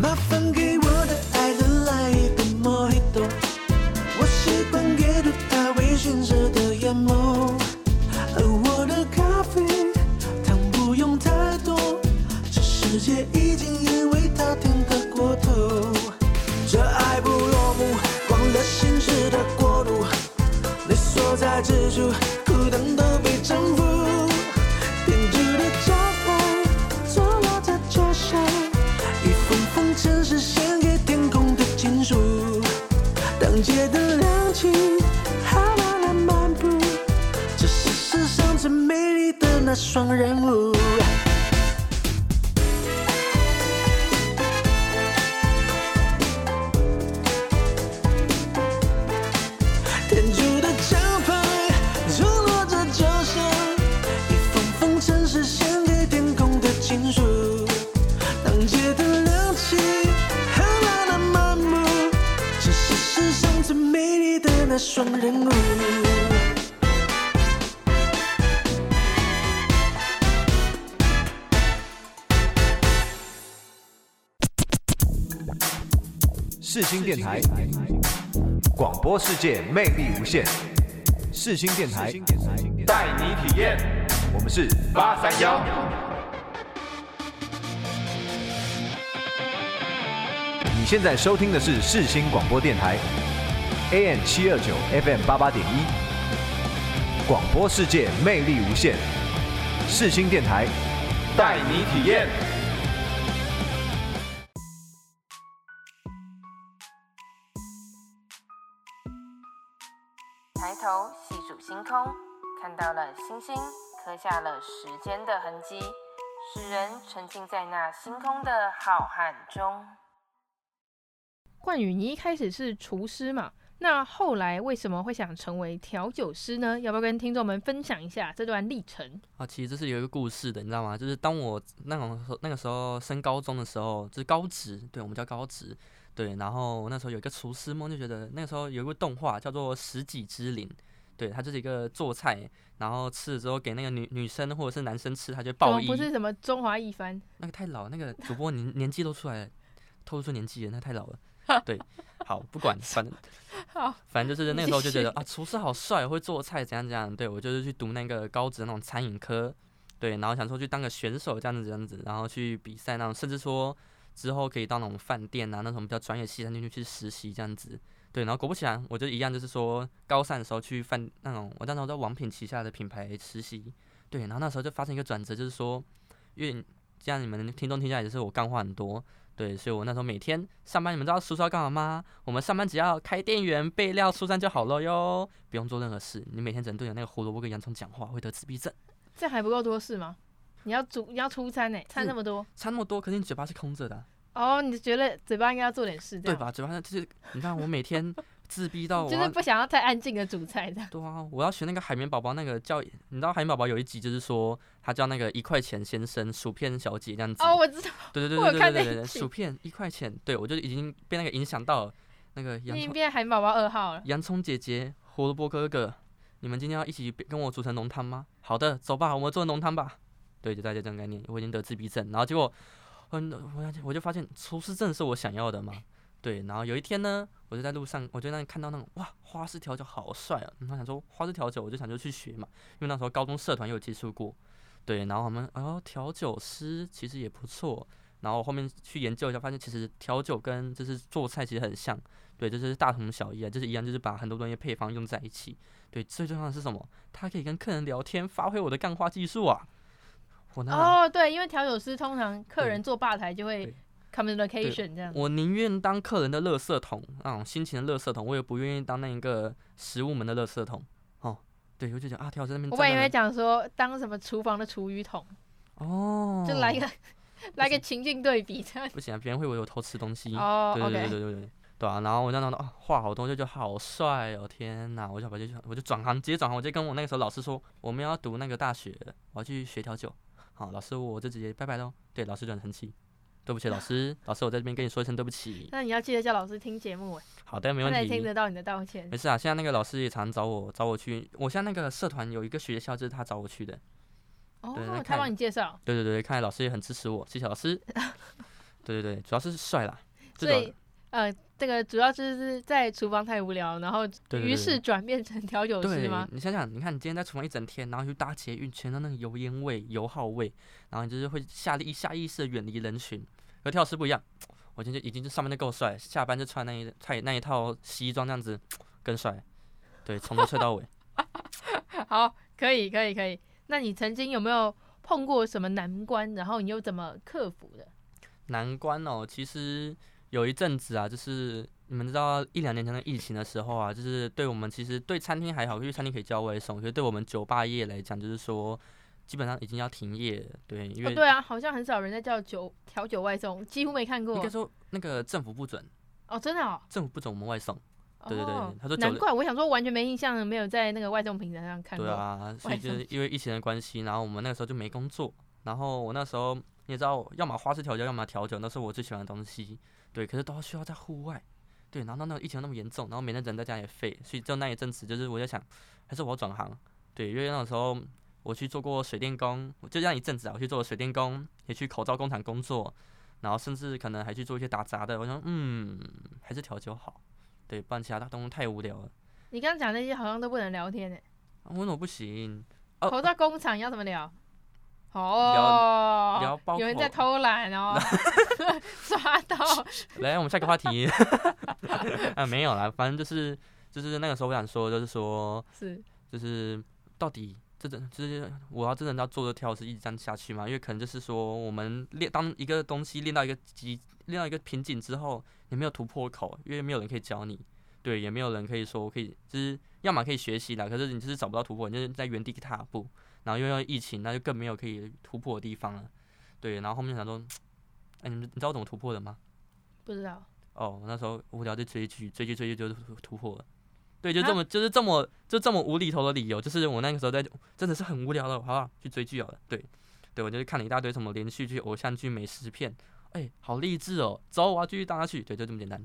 孤单都被征服。天主的招牌，坐落在脚下，一封封城市献给天空的情书。当街灯亮起，好浪漫漫步，这是世上最美丽的那双人舞。双人舞。世新电台，广播世界魅力无限。世新电台，带你体验。我们是八三幺。你现在收听的是世新广播电台。AM 七二九 FM 八八点一，广播世界魅力无限，世新电台带你体验。抬头细数星空，看到了星星，刻下了时间的痕迹，使人沉浸在那星空的浩瀚中。冠宇，你一开始是厨师嘛？那后来为什么会想成为调酒师呢？要不要跟听众们分享一下这段历程？啊，其实这是有一个故事的，你知道吗？就是当我那种那个时候升高中的时候，就是高职，对，我们叫高职，对。然后那时候有一个厨师梦，就觉得那个时候有一个动画叫做《食戟之灵》，对，它就是一个做菜，然后吃了之后给那个女女生或者是男生吃，他就报应。不是什么中华一番？那个太老，那个主播年年纪都出来了，透露出年纪了，那太老了。[laughs] 对，好，不管，反正，[laughs] 好，反正就是那个时候就觉得啊，厨师好帅，会做菜，怎样怎样。对，我就是去读那个高职那种餐饮科，对，然后想说去当个选手这样子这样子，然后去比赛那种，甚至说之后可以到那种饭店啊那种比较专业西餐厅去实习这样子。对，然后果不其然，我就一样，就是说高三的时候去饭那种，我当时在王品旗下的品牌实习。对，然后那时候就发生一个转折，就是说，因为这样你们听众听下来，也是我干话很多。对，所以我那时候每天上班，你们知道厨师要干嘛吗？我们上班只要开电源、备料、出餐就好了哟，不用做任何事。你每天只能对着那个胡萝卜跟洋葱讲话，会得自闭症。这还不够多事吗？你要煮，你要出餐呢，餐那么多，餐那么多，可是你嘴巴是空着的啊。哦，你觉得嘴巴应该要做点事，对吧？嘴巴上就是，你看我每天。自闭到我就是不想要太安静的煮菜的。对啊，我要学那个海绵宝宝那个叫，你知道海绵宝宝有一集就是说他叫那个一块钱先生、薯片小姐这样子。哦，我知道。对对对对对对对，薯片一块钱，对我就已经被那个影响到了。那个洋葱。已经变海绵宝宝二号了。洋葱姐姐、胡萝卜哥哥，你们今天要一起跟我煮成浓汤吗？好的，走吧，我们做浓汤吧。对，就大家这种概念。我已经得自闭症，然后结果，嗯，我我就发现厨师证是我想要的吗？对，然后有一天呢，我就在路上，我就在那里看到那种哇，花式调酒好帅啊！然后想说花式调酒，我就想就去学嘛，因为那时候高中社团有接触过。对，然后我们哦，调酒师其实也不错。然后后面去研究一下，发现其实调酒跟就是做菜其实很像，对，就是大同小异啊，就是一样，就是把很多东西配方用在一起。对，最重要的是什么？他可以跟客人聊天，发挥我的干话技术啊！哦，对，因为调酒师通常客人坐吧台就会 communication 这样。我宁愿当客人的垃圾桶，那种心情的垃圾桶，我也不愿意当那一个食物们的垃圾桶。哦，对，我就讲啊，调在那边。我本以为讲说当什么厨房的厨余桶。哦。就来一个。来个情境对比，这样不行啊！别人会以为我偷吃东西。哦，对对对对对对，对啊！然后我就那种啊，话好多，就觉得好帅哦！天哪！我就把就我就转行，直接转行，我就跟我那个时候老师说，我们要读那个大学，我要去学调酒。好，老师，我就直接拜拜喽。对，老师就很生气，对不起，老师，老师，我在这边跟你说一声对不起。那你要记得叫老师听节目哎。好的，没问题。听得到你的道歉。没事啊，现在那个老师也常找我，找我去。我现在那个社团有一个学校，就是他找我去的。哦，他帮你介绍。对对对，看来老师也很支持我，谢谢老师。[laughs] 对对对，主要是帅啦。所以，呃，这个主要就是在厨房太无聊，然后于是转变成调酒师吗？你想想，你看你今天在厨房一整天，然后去搭捷运，全都那个油烟味、油耗味，然后你就是会下意下意识的远离人群。和调酒师不一样，我今天就已经就上班就够帅，下班就穿那一套那一套西装这样子更帅。对，从头帅到尾。[laughs] 好，可以，可以，可以。那你曾经有没有碰过什么难关，然后你又怎么克服的？难关哦，其实有一阵子啊，就是你们知道一两年前的疫情的时候啊，就是对我们其实对餐厅还好，因为餐厅可以叫外送，可是对我们酒吧业来讲，就是说基本上已经要停业了。对，因为、哦、对啊，好像很少人在叫酒调酒外送，几乎没看过。应该说那个政府不准。哦，真的哦。政府不准我们外送。对对对，他说难怪我想说完全没印象，没有在那个外送平台上看过。对啊，所以就是因为疫情的关系，然后我们那个时候就没工作。然后我那时候你也知道，要么花式调酒，要么调酒，那是我最喜欢的东西。对，可是都需要在户外。对，然后那个疫情那么严重，然后每天人在家也废，所以就那一阵子，就是我在想，还是我要转行。对，因为那个时候我去做过水电工，就这样一阵子啊，我去做水电工，也去口罩工厂工作，然后甚至可能还去做一些打杂的。我想，嗯，还是调酒好。对，不然其他东西太无聊了。你刚刚讲那些好像都不能聊天呢？为什么不行？口罩工厂要怎么聊？哦，有人在偷懒哦 [laughs] [laughs] 抓到。[laughs] 来，我们下个话题。啊，没有啦，反正就是就是那个时候我想说，就是说，是，就是到底这种就是我要真的要做的跳是一直这样下去吗？因为可能就是说我们练当一个东西练到一个极练到一个瓶颈之后。你没有突破口，因为没有人可以教你，对，也没有人可以说可以，就是要么可以学习啦，可是你就是找不到突破，你就是在原地踏步，然后又要疫情，那就更没有可以突破的地方了，对，然后后面想说，[tsk] 哎，你你知道我怎么突破的吗？不知道。哦，那时候无聊就追剧，追剧追剧就突破了，对，就这么就是这么就这么无厘头的理由，就是我那个时候在真的是很无聊的，好不好？去追剧好了，对，对我就是看了一大堆什么连续剧、偶像剧、美食片。哎、欸，好励志哦！走，我要继续当下去。对，就这么简单。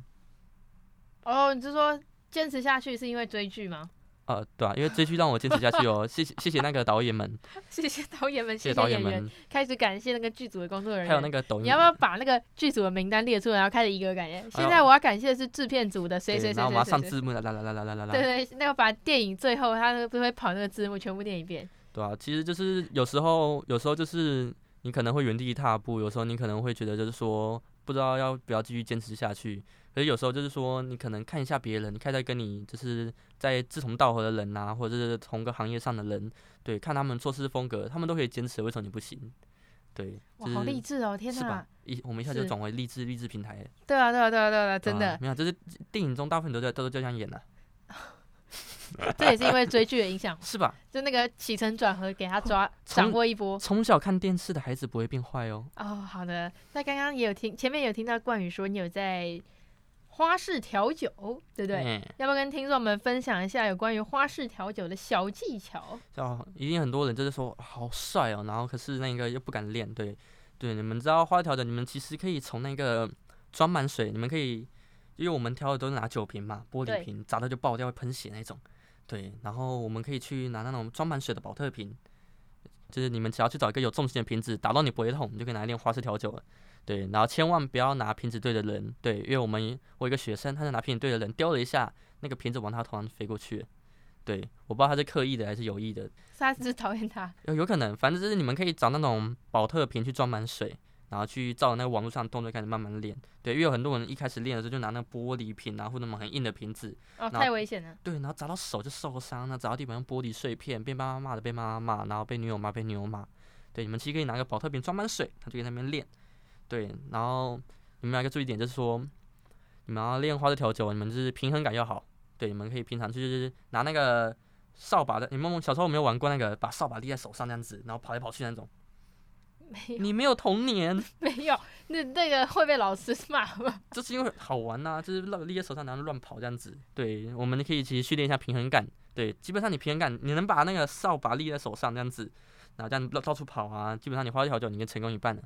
哦，你是说坚持下去是因为追剧吗？呃，对啊，因为追剧让我坚持下去哦。谢谢谢谢那个导演们，[laughs] 谢谢导演们，谢谢导演们。开始感谢那个剧组的工作人员，还有那个抖音。你要不要把那个剧组的名单列出来，然后开始一个感谢？现在我要感谢的是制片组的谁谁谁谁。然后我要上字幕啦啦啦啦啦啦。对对，那个把电影最后他不会跑那个字幕，全部念一遍。对啊，其实就是有时候，有时候就是你可能会原地踏步，有时候你可能会觉得就是说。不知道要不要继续坚持下去，可是有时候就是说，你可能看一下别人，你看在跟你就是在志同道合的人呐、啊，或者是同个行业上的人，对，看他们做事风格，他们都可以坚持，为什么你不行？对，就是、哇，好励志哦，天哪！是吧？一我们一下就转为励志励志平台。对啊，对啊，对啊，对啊，真的。啊、没有，就是电影中大部分都在都是这样演的、啊。[laughs] 这也是因为追剧的影响，[laughs] 是吧？就那个起承转合，给他抓掌握一波。从小看电视的孩子不会变坏哦。哦，好的。那刚刚也有听，前面有听到冠宇说你有在花式调酒，对不对？嗯、要不要跟听众们分享一下有关于花式调酒的小技巧？哦，一定很多人就是说好帅哦，然后可是那个又不敢练。对对，你们知道花式调酒，你们其实可以从那个装满水，你们可以。因为我们调的都是拿酒瓶嘛，玻璃瓶，砸到就爆掉会喷血那种。对，然后我们可以去拿那种装满水的保特瓶，就是你们只要去找一个有重心的瓶子，打到你不会痛，你就可以拿来练花式调酒了。对，然后千万不要拿瓶子对着人，对，因为我们我一个学生，他就拿瓶子对着人，丢了一下，那个瓶子往他头上飞过去。对，我不知道他是刻意的还是有意的。他是讨厌他？[laughs] 有有可能，反正就是你们可以找那种宝特瓶去装满水。然后去照那个网络上动作开始慢慢练。对，因为有很多人一开始练的时候就拿那个玻璃瓶啊，或者什么很硬的瓶子，哦，太危险了。对，然后砸到手就受伤，了砸到地板上玻璃碎片，被妈妈骂的被妈妈骂，然后被女友骂被女友骂。对，你们其实可以拿个宝特瓶装满水，他就在那边练。对，然后你们有一个注意点就是说，你们要练花式调酒，你们就是平衡感要好。对，你们可以平常就是拿那个扫把的，你们小时候有没有玩过那个把扫把立在手上这样子，然后跑来跑去那种？没有，你没有童年，没有，那那个会被老师骂吗？[laughs] 就是因为好玩呐、啊，就是立在手上然后乱跑这样子。对，我们可以其实训练一下平衡感。对，基本上你平衡感，你能把那个扫把立在手上这样子，然后这样到到处跑啊，基本上你花式调酒你已经成功一半了。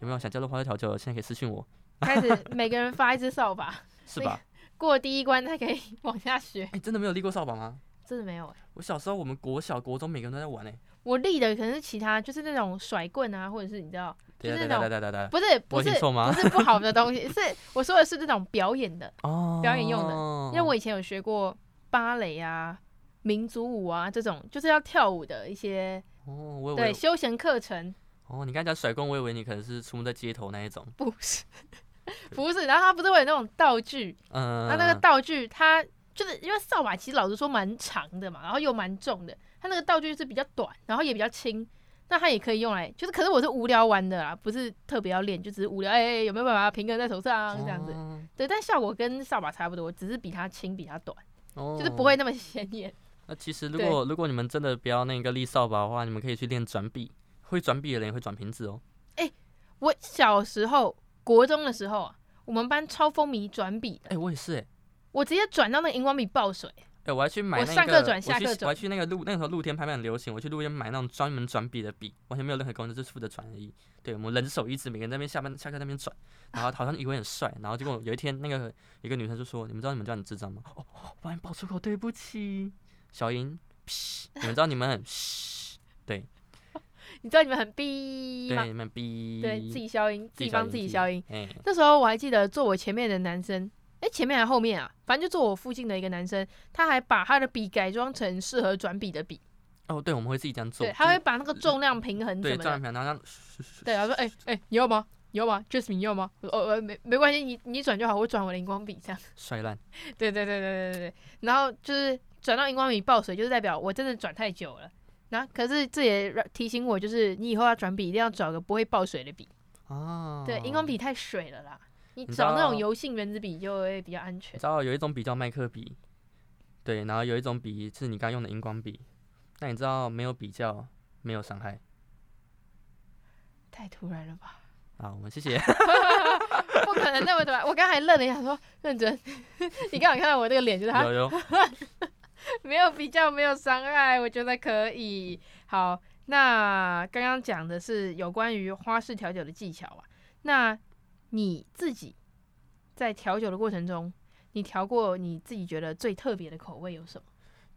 有没有想加入花式调酒？现在可以私信我。[laughs] 开始每个人发一支扫把，是吧？[laughs] 过第一关才可以往下学。哎、欸，真的没有立过扫把吗？真的没有哎、欸。我小时候我们国小国中每个人都在玩哎、欸。我立的可能是其他，就是那种甩棍啊，或者是你知道，对就是那种不是不是不是不好的东西，[laughs] 是我说的是这种表演的，哦，表演用的。因为我以前有学过芭蕾啊、民族舞啊这种，就是要跳舞的一些哦，我对休闲课程。哦，你刚才讲甩棍，我以为你可能是出没在街头那一种。不是，[laughs] 不是，然后他不是会有那种道具，嗯，他那个道具，它就是因为扫把其实老实说蛮长的嘛，然后又蛮重的，它那个道具是比较短，然后也比较轻，那它也可以用来，就是可是我是无聊玩的啦，不是特别要练，就只是无聊，哎、欸，有没有办法平衡在手上这样子？哦、对，但效果跟扫把差不多，只是比它轻，比它短，哦、就是不会那么 [laughs] 显眼。那其实如果如果你们真的不要那个立扫把的话，你们可以去练转笔。会转笔的人也会转瓶子哦。哎、欸，我小时候国中的时候啊，我们班超风靡转笔的。哎、欸，我也是哎、欸，我直接转到那个荧光笔爆水。哎、欸，我还去买那个，我上课转，下课转，我还去那个露那个时候露天拍卖很流行，我去露天买那种专门转笔的笔，完全没有任何功能，就是负责转而已。对，我们人手一支，每个人在那边下班下课在那边转，然后好像以为很帅，然后结果有一天那个一个女生就说：“你们知道你们这样很智障吗？”哦，我还爆出口，对不起，小英，你们知道你们很，对。你知道你们很逼吗？对，你们逼，对自己消音，自己帮自己消音。哎，那时候我还记得坐我前面的男生，哎、欸，前面还是后面啊？反正就坐我附近的一个男生，他还把他的笔改装成适合转笔的笔。哦，对，我们会自己这样做。对，他会把那个重量平衡怎么的？对，重量平衡，然后说：“哎、欸、哎、欸，你要吗？你要吗？Jasmine，你要吗？哦呃，没没关系，你你转就好，我转我的荧光笔这样。”摔烂。[laughs] 对对对对对对对，然后就是转到荧光笔爆水，就是代表我真的转太久了。那、啊、可是这也提醒我，就是你以后要转笔，一定要找个不会爆水的笔。哦。对，荧光笔太水了啦，你找那种油性原子笔就会比较安全。你知道有一种笔叫麦克笔，对，然后有一种笔是你刚用的荧光笔。那你知道没有比较，没有伤害。太突然了吧？好，我们谢谢。[laughs] [laughs] 不可能那么突然，我刚才愣了一下，说认真。[laughs] 你刚好看到我那个脸，就是他。有有 [laughs] 没有比较，没有伤害，我觉得可以。好，那刚刚讲的是有关于花式调酒的技巧啊。那你自己在调酒的过程中，你调过你自己觉得最特别的口味有什么？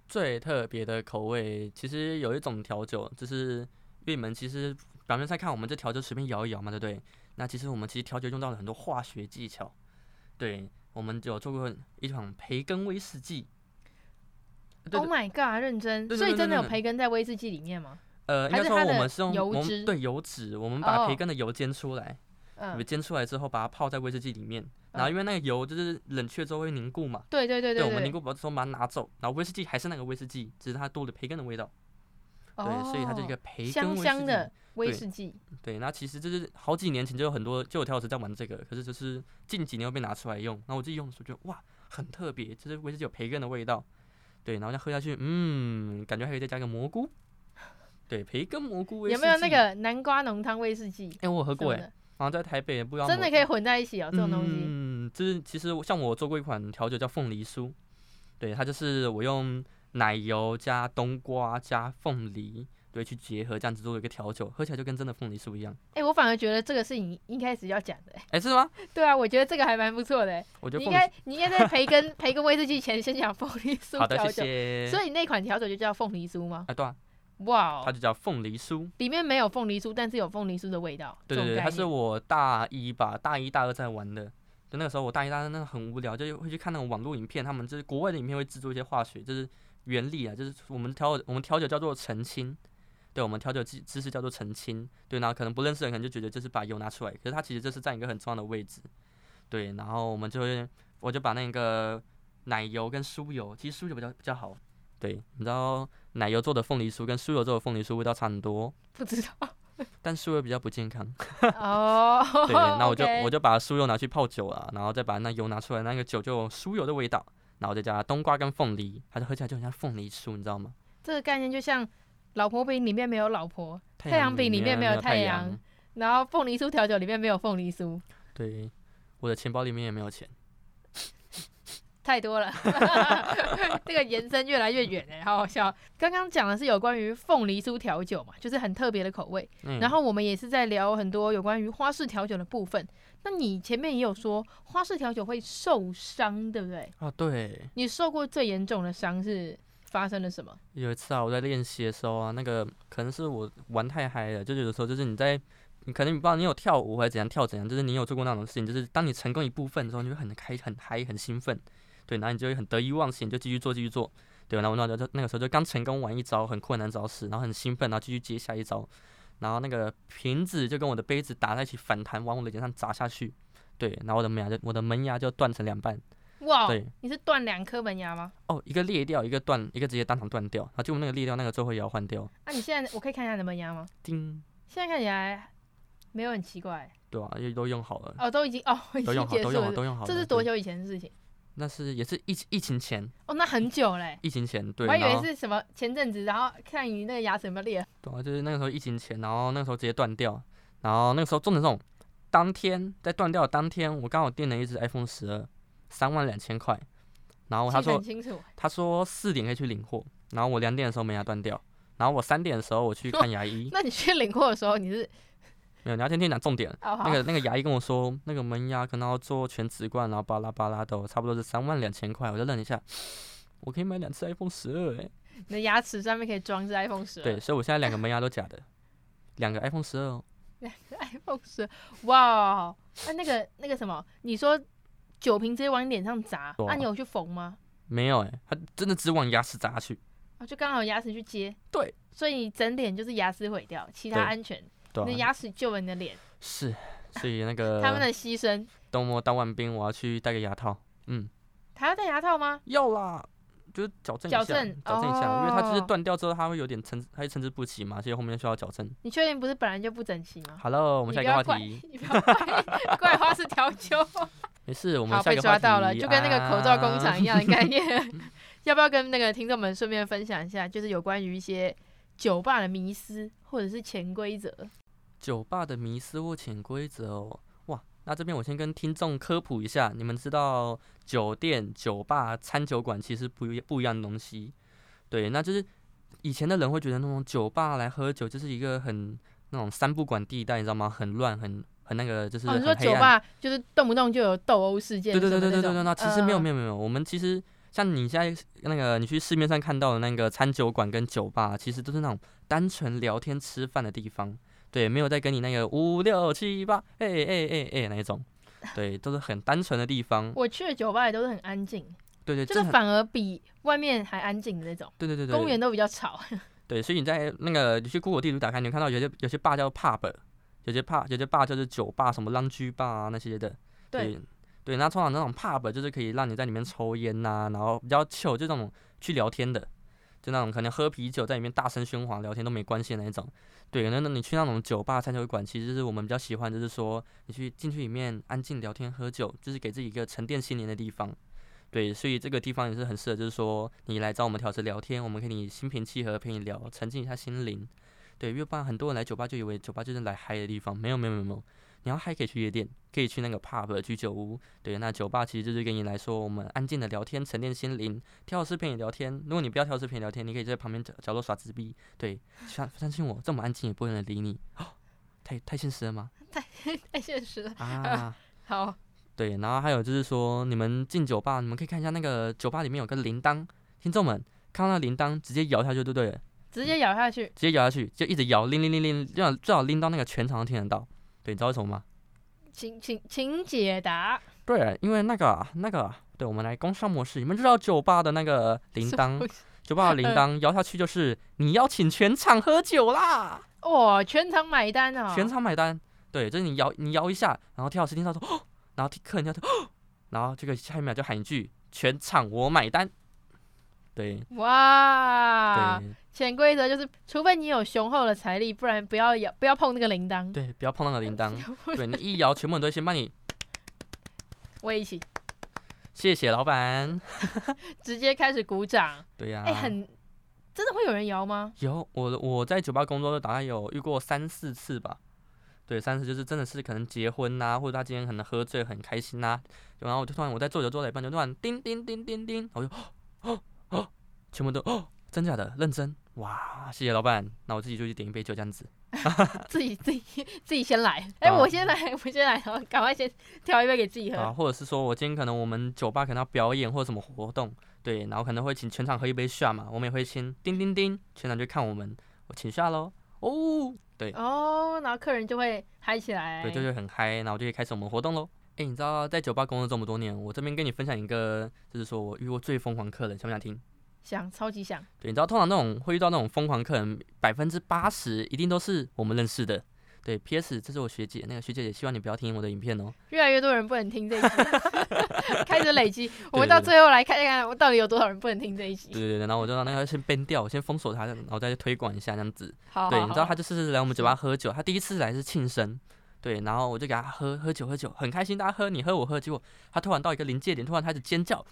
最特别的口味，其实有一种调酒，就是因为你们其实表面上看，我们这调酒随便摇一摇嘛，对不对？那其实我们其实调酒用到了很多化学技巧。对，我们有做过一款培根威士忌。Oh my god！认真，所以真的有培根在威士忌里面吗？呃，应该说我们是用油脂，对油脂，我们把培根的油煎出来，嗯，煎出来之后把它泡在威士忌里面，然后因为那个油就是冷却之后会凝固嘛，对对对对，我们凝固之后把它拿走，然后威士忌还是那个威士忌，只是它多了培根的味道，对，所以它就是一个培根香香的威士忌。对，那其实这是好几年前就有很多就有调酒师在玩这个，可是就是近几年又被拿出来用，然后我自己用的时候觉得哇，很特别，就是威士忌有培根的味道。对，然后再喝下去，嗯，感觉还可以再加个蘑菇。对，培根蘑菇威士忌。有没有那个南瓜浓汤威士忌？哎、欸，我喝过哎，好像在台北也不知道。真的可以混在一起哦，这种东西。嗯，就是其实像我做过一款调酒叫凤梨酥，对，它就是我用奶油加冬瓜加凤梨。对，去结合这样子做一个调酒，喝起来就跟真的凤梨酥一样。哎、欸，我反而觉得这个是你一开始要讲的、欸。哎、欸，是吗？[laughs] 对啊，我觉得这个还蛮不错的、欸。我觉得你应该你应该在培根培根威士忌前先讲凤梨 [laughs] 酥调酒。好的，谢谢。所以那款调酒就叫凤梨酥吗？啊、欸，对啊。哇哦，它就叫凤梨酥，里面没有凤梨酥，但是有凤梨酥的味道。对对对，它是我大一吧，大一大二在玩的。就那个时候我大一大二那个很无聊，就会去看那种网络影片，他们就是国外的影片会制作一些化学，就是原理啊，就是我们调我们调酒叫做澄清。对我们调酒知知识叫做澄清，对，然后可能不认识的人可能就觉得就是把油拿出来，可是它其实这是占一个很重要的位置，对，然后我们就会我就把那个奶油跟酥油，其实酥油比较比较好，对，你知道奶油做的凤梨酥跟酥油做的凤梨酥味道差很多，不知道，但酥油比较不健康，[laughs] 哦，对，那我就我就把酥油拿去泡酒了，然后再把那油拿出来，那个酒就有酥油的味道，然后再加冬瓜跟凤梨，它就喝起来就很像凤梨酥，你知道吗？这个概念就像老婆饼里面没有老婆，太阳饼里面没有太阳阳，然后凤梨酥调酒里面没有凤梨酥，对，[laughs] 我的钱包里面也没有钱。[laughs] 太多了，[laughs] 这个延伸越来越远哎，好好笑。刚刚讲的是有关于凤梨酥调酒嘛，就是很特别的口味。嗯、然后我们也是在聊很多有关于花式调酒的部分。那你前面也有说花式调酒会受伤，对不对？啊，对。你受过最严重的伤是发生了什么？有一次啊，我在练习的时候啊，那个可能是我玩太嗨了，就有的时候就是你在，你可能你不知道你有跳舞还是怎样跳怎样，就是你有做过那种事情，就是当你成功一部分的时候，你会很开、很嗨、很兴奋。对，然后你就会很得意忘形，就继续做，继续做。对，然后那就那个时候就刚成功完一招很困难招式，然后很兴奋，然后继续接下一招。然后那个瓶子就跟我的杯子打在一起反弹，往我的脸上砸下去。对，然后我的门牙就我的门牙就断成两半。哇！对，你是断两颗门牙吗？哦，一个裂掉，一个断，一个直接当场断掉。然后就那个裂掉那个最后也要换掉。那、啊、你现在我可以看一下你的门牙吗？叮。现在看起来没有很奇怪。对啊，因为都用好了。哦，都已经哦，[laughs] 已经都用好，都用好，都用好。这是多久以前的事情？那是也是疫疫情前哦，那很久嘞。疫情前，对。我还以为是什么前阵子，然后看你那个牙齿有没有裂。对啊，就是那个时候疫情前，然后那个时候直接断掉，然后那个时候重点这种，当天在断掉的当天，我刚好订了一只 iPhone 十二，三万两千块，然后他说他说四点可以去领货，然后我两点的时候门牙断掉，然后我三点的时候我去 [laughs] 看牙医。那你去领货的时候你是？没有，你要天天讲重点。Oh, 那个那个牙医跟我说，那个门牙可能要做全瓷冠，然后巴拉巴拉的，差不多是三万两千块。我就愣一下，我可以买两次 iPhone 十二哎。你的牙齿上面可以装只 iPhone 十二。对，所以我现在两个门牙都假的，两个 iPhone 十二哦。两个 iPhone 十二，哇！那那个那个什么，你说酒瓶直接往你脸上砸，那、啊啊、你有去缝吗？没有哎，他真的只往牙齿砸去。啊，就刚好牙齿去接。对。所以你整脸就是牙齿毁掉，其他安全。对啊、你的牙齿救了你的脸，是，所以那个 [laughs] 他们的牺牲。等我当完兵，我要去戴个牙套。嗯，还要戴牙套吗？要啦，就是矫正一下，矫正，矫正一下，哦、因为它就是断掉之后，它会有点参，它会参差不齐嘛，所以后面需要矫正。你确定不是本来就不整齐吗？Hello，我们下一个话题。你不要怪，怪花式调酒。[laughs] 没事，我们下一个好被抓到了，就跟那个口罩工厂一样的概念。[laughs] 啊、[laughs] 要不要跟那个听众们顺便分享一下，就是有关于一些酒吧的迷思或者是潜规则？酒吧的迷思或潜规则哦，哇，那这边我先跟听众科普一下，你们知道酒店、酒吧、餐酒馆其实不一不一样的东西，对，那就是以前的人会觉得那种酒吧来喝酒就是一个很那种三不管地带，你知道吗？很乱，很很那个，就是你说酒吧就是动不动就有斗殴事件？对对对对对对对，那其实没有没有没有，我们其实像你现在那个你去市面上看到的那个餐酒馆跟酒吧，其实都是那种单纯聊天吃饭的地方。对，没有在跟你那个五六七八，哎哎哎哎那一种，对，都是很单纯的地方。我去的酒吧也都是很安静，对对，就是反而比外面还安静的那种。对对对对，公园都比较吵。[laughs] 对，所以你在那个你去 Google 地图打开，你会看到有些有些坝叫 pub，有些 pub 有些 bar 就是酒吧，什么 lounge bar 啊那些的。对对，那通常那种 pub 就是可以让你在里面抽烟呐、啊，然后比较 chill，就那种去聊天的，就那种可能喝啤酒在里面大声喧哗聊天都没关系的那一种。对，那那你去那种酒吧、餐酒馆，其实就是我们比较喜欢，就是说你去进去里面安静聊天、喝酒，就是给自己一个沉淀心灵的地方。对，所以这个地方也是很适合，就是说你来找我们调酒聊天，我们可以心平气和陪你聊，沉浸一下心灵。对，因为不然很多人来酒吧就以为酒吧就是来嗨的地方，没有没有没有。你要嗨可以去夜店，可以去那个 pub 居酒屋。对，那酒吧其实就是给你来说，我们安静的聊天，沉淀心灵。调酒师陪你聊天，如果你不要调酒师陪你聊天，你可以在旁边角角落耍自闭。对，相相信我，这么安静也不会有人理你。哦，太太现实了吗？[laughs] 太太现实了啊！好。[laughs] 对，然后还有就是说，你们进酒吧，你们可以看一下那个酒吧里面有个铃铛，听众们看到那铃铛直接摇下去就对了。直接摇下去。直接摇下去，就一直摇，铃铃铃铃，最好最好拎到那个全场都听得到。对，你知道为什么吗？请请请解答。对，因为那个那个，对，我们来工商模式，你们知道酒吧的那个铃铛，酒吧的铃铛 [laughs] 摇下去就是你邀请全场喝酒啦，哇，全场买单啊！全场买单，对，就是你摇你摇一下，然后跳老师听到说，然后客人就说，然后这个下一秒就喊一句全场我买单，对，哇，对，潜规则就是，除非你有雄厚的财力，不然不要摇，不要碰那个铃铛，对，不要碰那个铃铛，[laughs] 对，你一摇，全部人都会先帮你，我也一起。谢谢老板，[laughs] 直接开始鼓掌。对呀、啊，哎、欸，很真的会有人摇吗？有，我我在酒吧工作，大概有遇过三四次吧。对，三次就是真的是可能结婚呐、啊，或者他今天可能喝醉很开心呐、啊，然后我就突然我在坐着坐着一半，就突然叮叮叮叮叮，我就哦 [gasps] 哦，全部都哦，真假的认真哇，谢谢老板，那我自己就去点一杯酒这样子。[laughs] 自己自己自己先来，哎、欸啊，我先来，我先来，然后赶快先调一杯给自己喝。啊，或者是说我今天可能我们酒吧可能要表演或者什么活动，对，然后可能会请全场喝一杯 shot 嘛，我们也会先叮叮叮，全场就看我们，我请 shot 喽，哦，对，哦，然后客人就会嗨起来，对，就会很嗨，然后就可以开始我们活动喽。哎、欸，你知道在酒吧工作这么多年，我这边跟你分享一个，就是说我遇过最疯狂客人，想不想听？想，超级想。对，你知道通常那种会遇到那种疯狂客人，百分之八十一定都是我们认识的。对，P.S. 这是我学姐，那个学姐也希望你不要听我的影片哦。越来越多人不能听这一集，[laughs] 开始累积。我们到最后来看一看，我到底有多少人不能听这一集。对对对，然后我就让那个先 ban 掉，先封锁他，然后再去推广一下这样子。好，好，好。对，你知道他就是来我们酒吧喝酒，他第一次来是庆生。对，然后我就给他喝喝酒喝酒，很开心，大家喝你喝我喝，结果他突然到一个临界点，突然开始尖叫。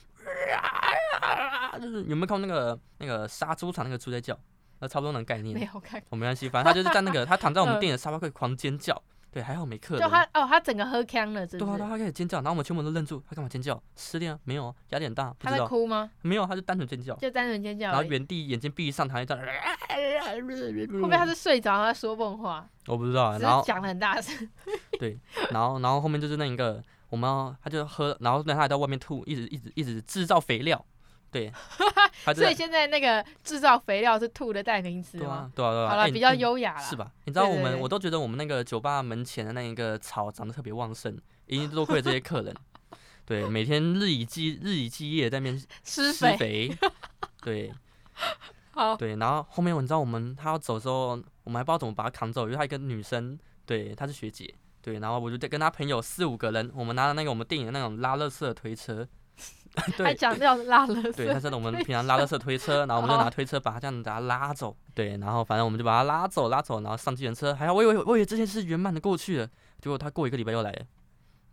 就是有没有看过那个那个杀猪场那个猪在叫？那差不多那种概念。没有看。我没关系，反正他就是在那个他躺在我们店的沙发柜狂尖叫。对，还好没客人。就他哦，他整个喝锵了，真的。对啊，他开始尖叫，然后我们全部都愣住，他干嘛尖叫？失恋？没有，压力很大。他在哭吗？没有，他就单纯尖叫。就单纯尖叫。然后原地眼睛闭上，躺在这。会不会他是睡着，他在说梦话？[laughs] 我不知道。然后讲的很大声。[laughs] 对，然后然后后面就是那一个，我们要他就喝，然后那他还在外面吐，一直一直一直制造肥料。对，[laughs] 所以现在那个制造肥料是兔的代名词吗？对啊，对啊。好了，欸、比较优雅了，是吧？你知道我们，我都觉得我们那个酒吧门前的那一个草长得特别旺盛，因为多亏这些客人。[laughs] 对，每天日以继日以继夜在那边 [laughs] 施肥。肥对，好。对，然后后面你知道我们他要走的时候，我们还不知道怎么把他扛走，因为他一个女生，对，她是学姐，对，然后我就在跟他朋友四五个人，我们拿着那个我们电影的那种拉乐色推车。[laughs] 对，还讲要拉垃圾。对，他是我们平常拉垃圾推车，然后我们就拿推车把他这样子把他拉走。对，然后反正我们就把他拉走，拉走，然后上计程车。还好，我以为我以为这件事圆满的过去了，结果他过一个礼拜又来了。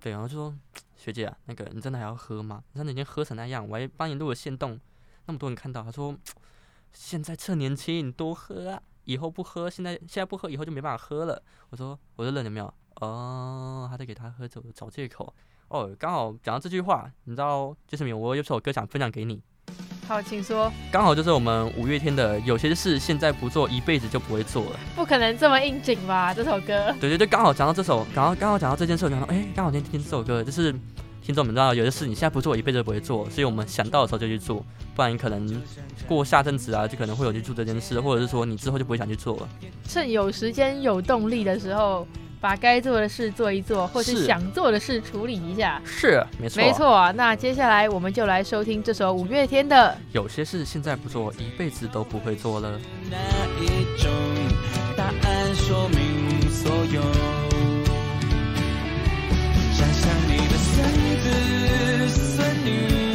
对，然后就说 [tsk] 学姐啊，那个你真的还要喝吗？你真的已经喝成那样，我还帮你录了线动，那么多人看到。他说 [tsk] 现在趁年轻，你多喝啊，以后不喝，现在现在不喝，以后就没办法喝了。我说我就认了没有？哦，还得给他喝酒找借口。哦，刚好讲到这句话，你知道就是我有首歌想分享给你。好，请说。刚好就是我们五月天的《有些事现在不做，一辈子就不会做了》。不可能这么应景吧？这首歌。对对对，刚好讲到这首，刚好刚好讲到这件事，我想到，哎，刚好今天听这首歌，就是听众们知道，有些事你现在不做，一辈子就不会做，所以我们想到的时候就去做，不然你可能过下阵子啊，就可能会有去做这件事，或者是说你之后就不会想去做了。趁有时间有动力的时候。把该做的事做一做，或是想做的事处理一下，是没错，没错啊。那接下来我们就来收听这首五月天的《有些事现在不做，一辈子都不会做了》。那一种答案说明所有，想想你的孙子孙女。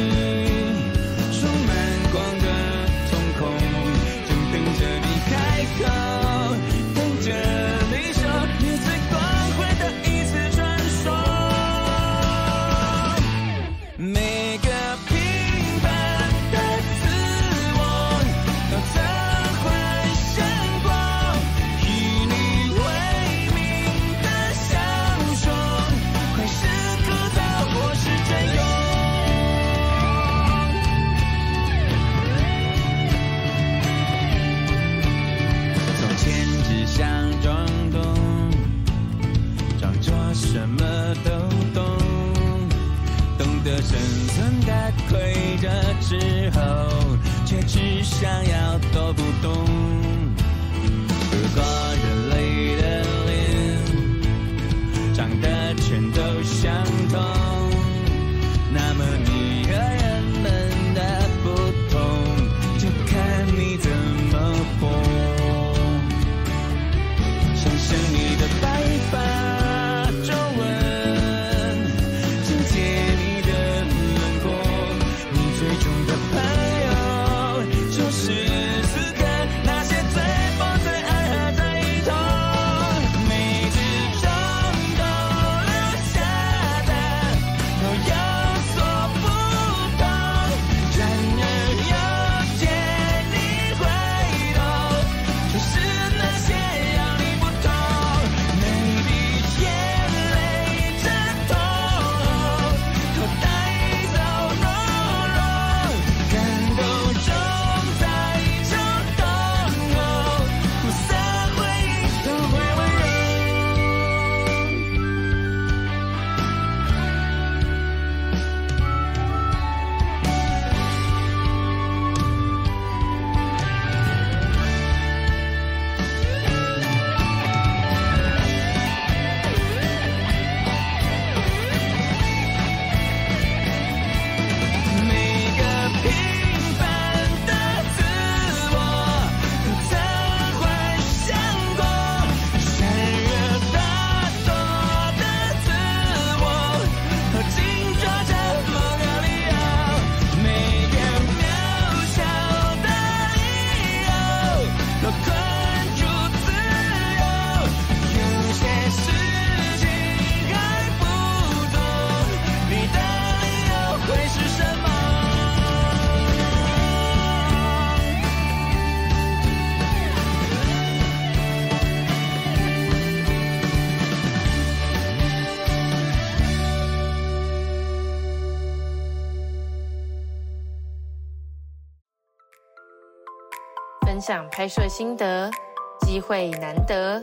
享拍摄心得，机会难得，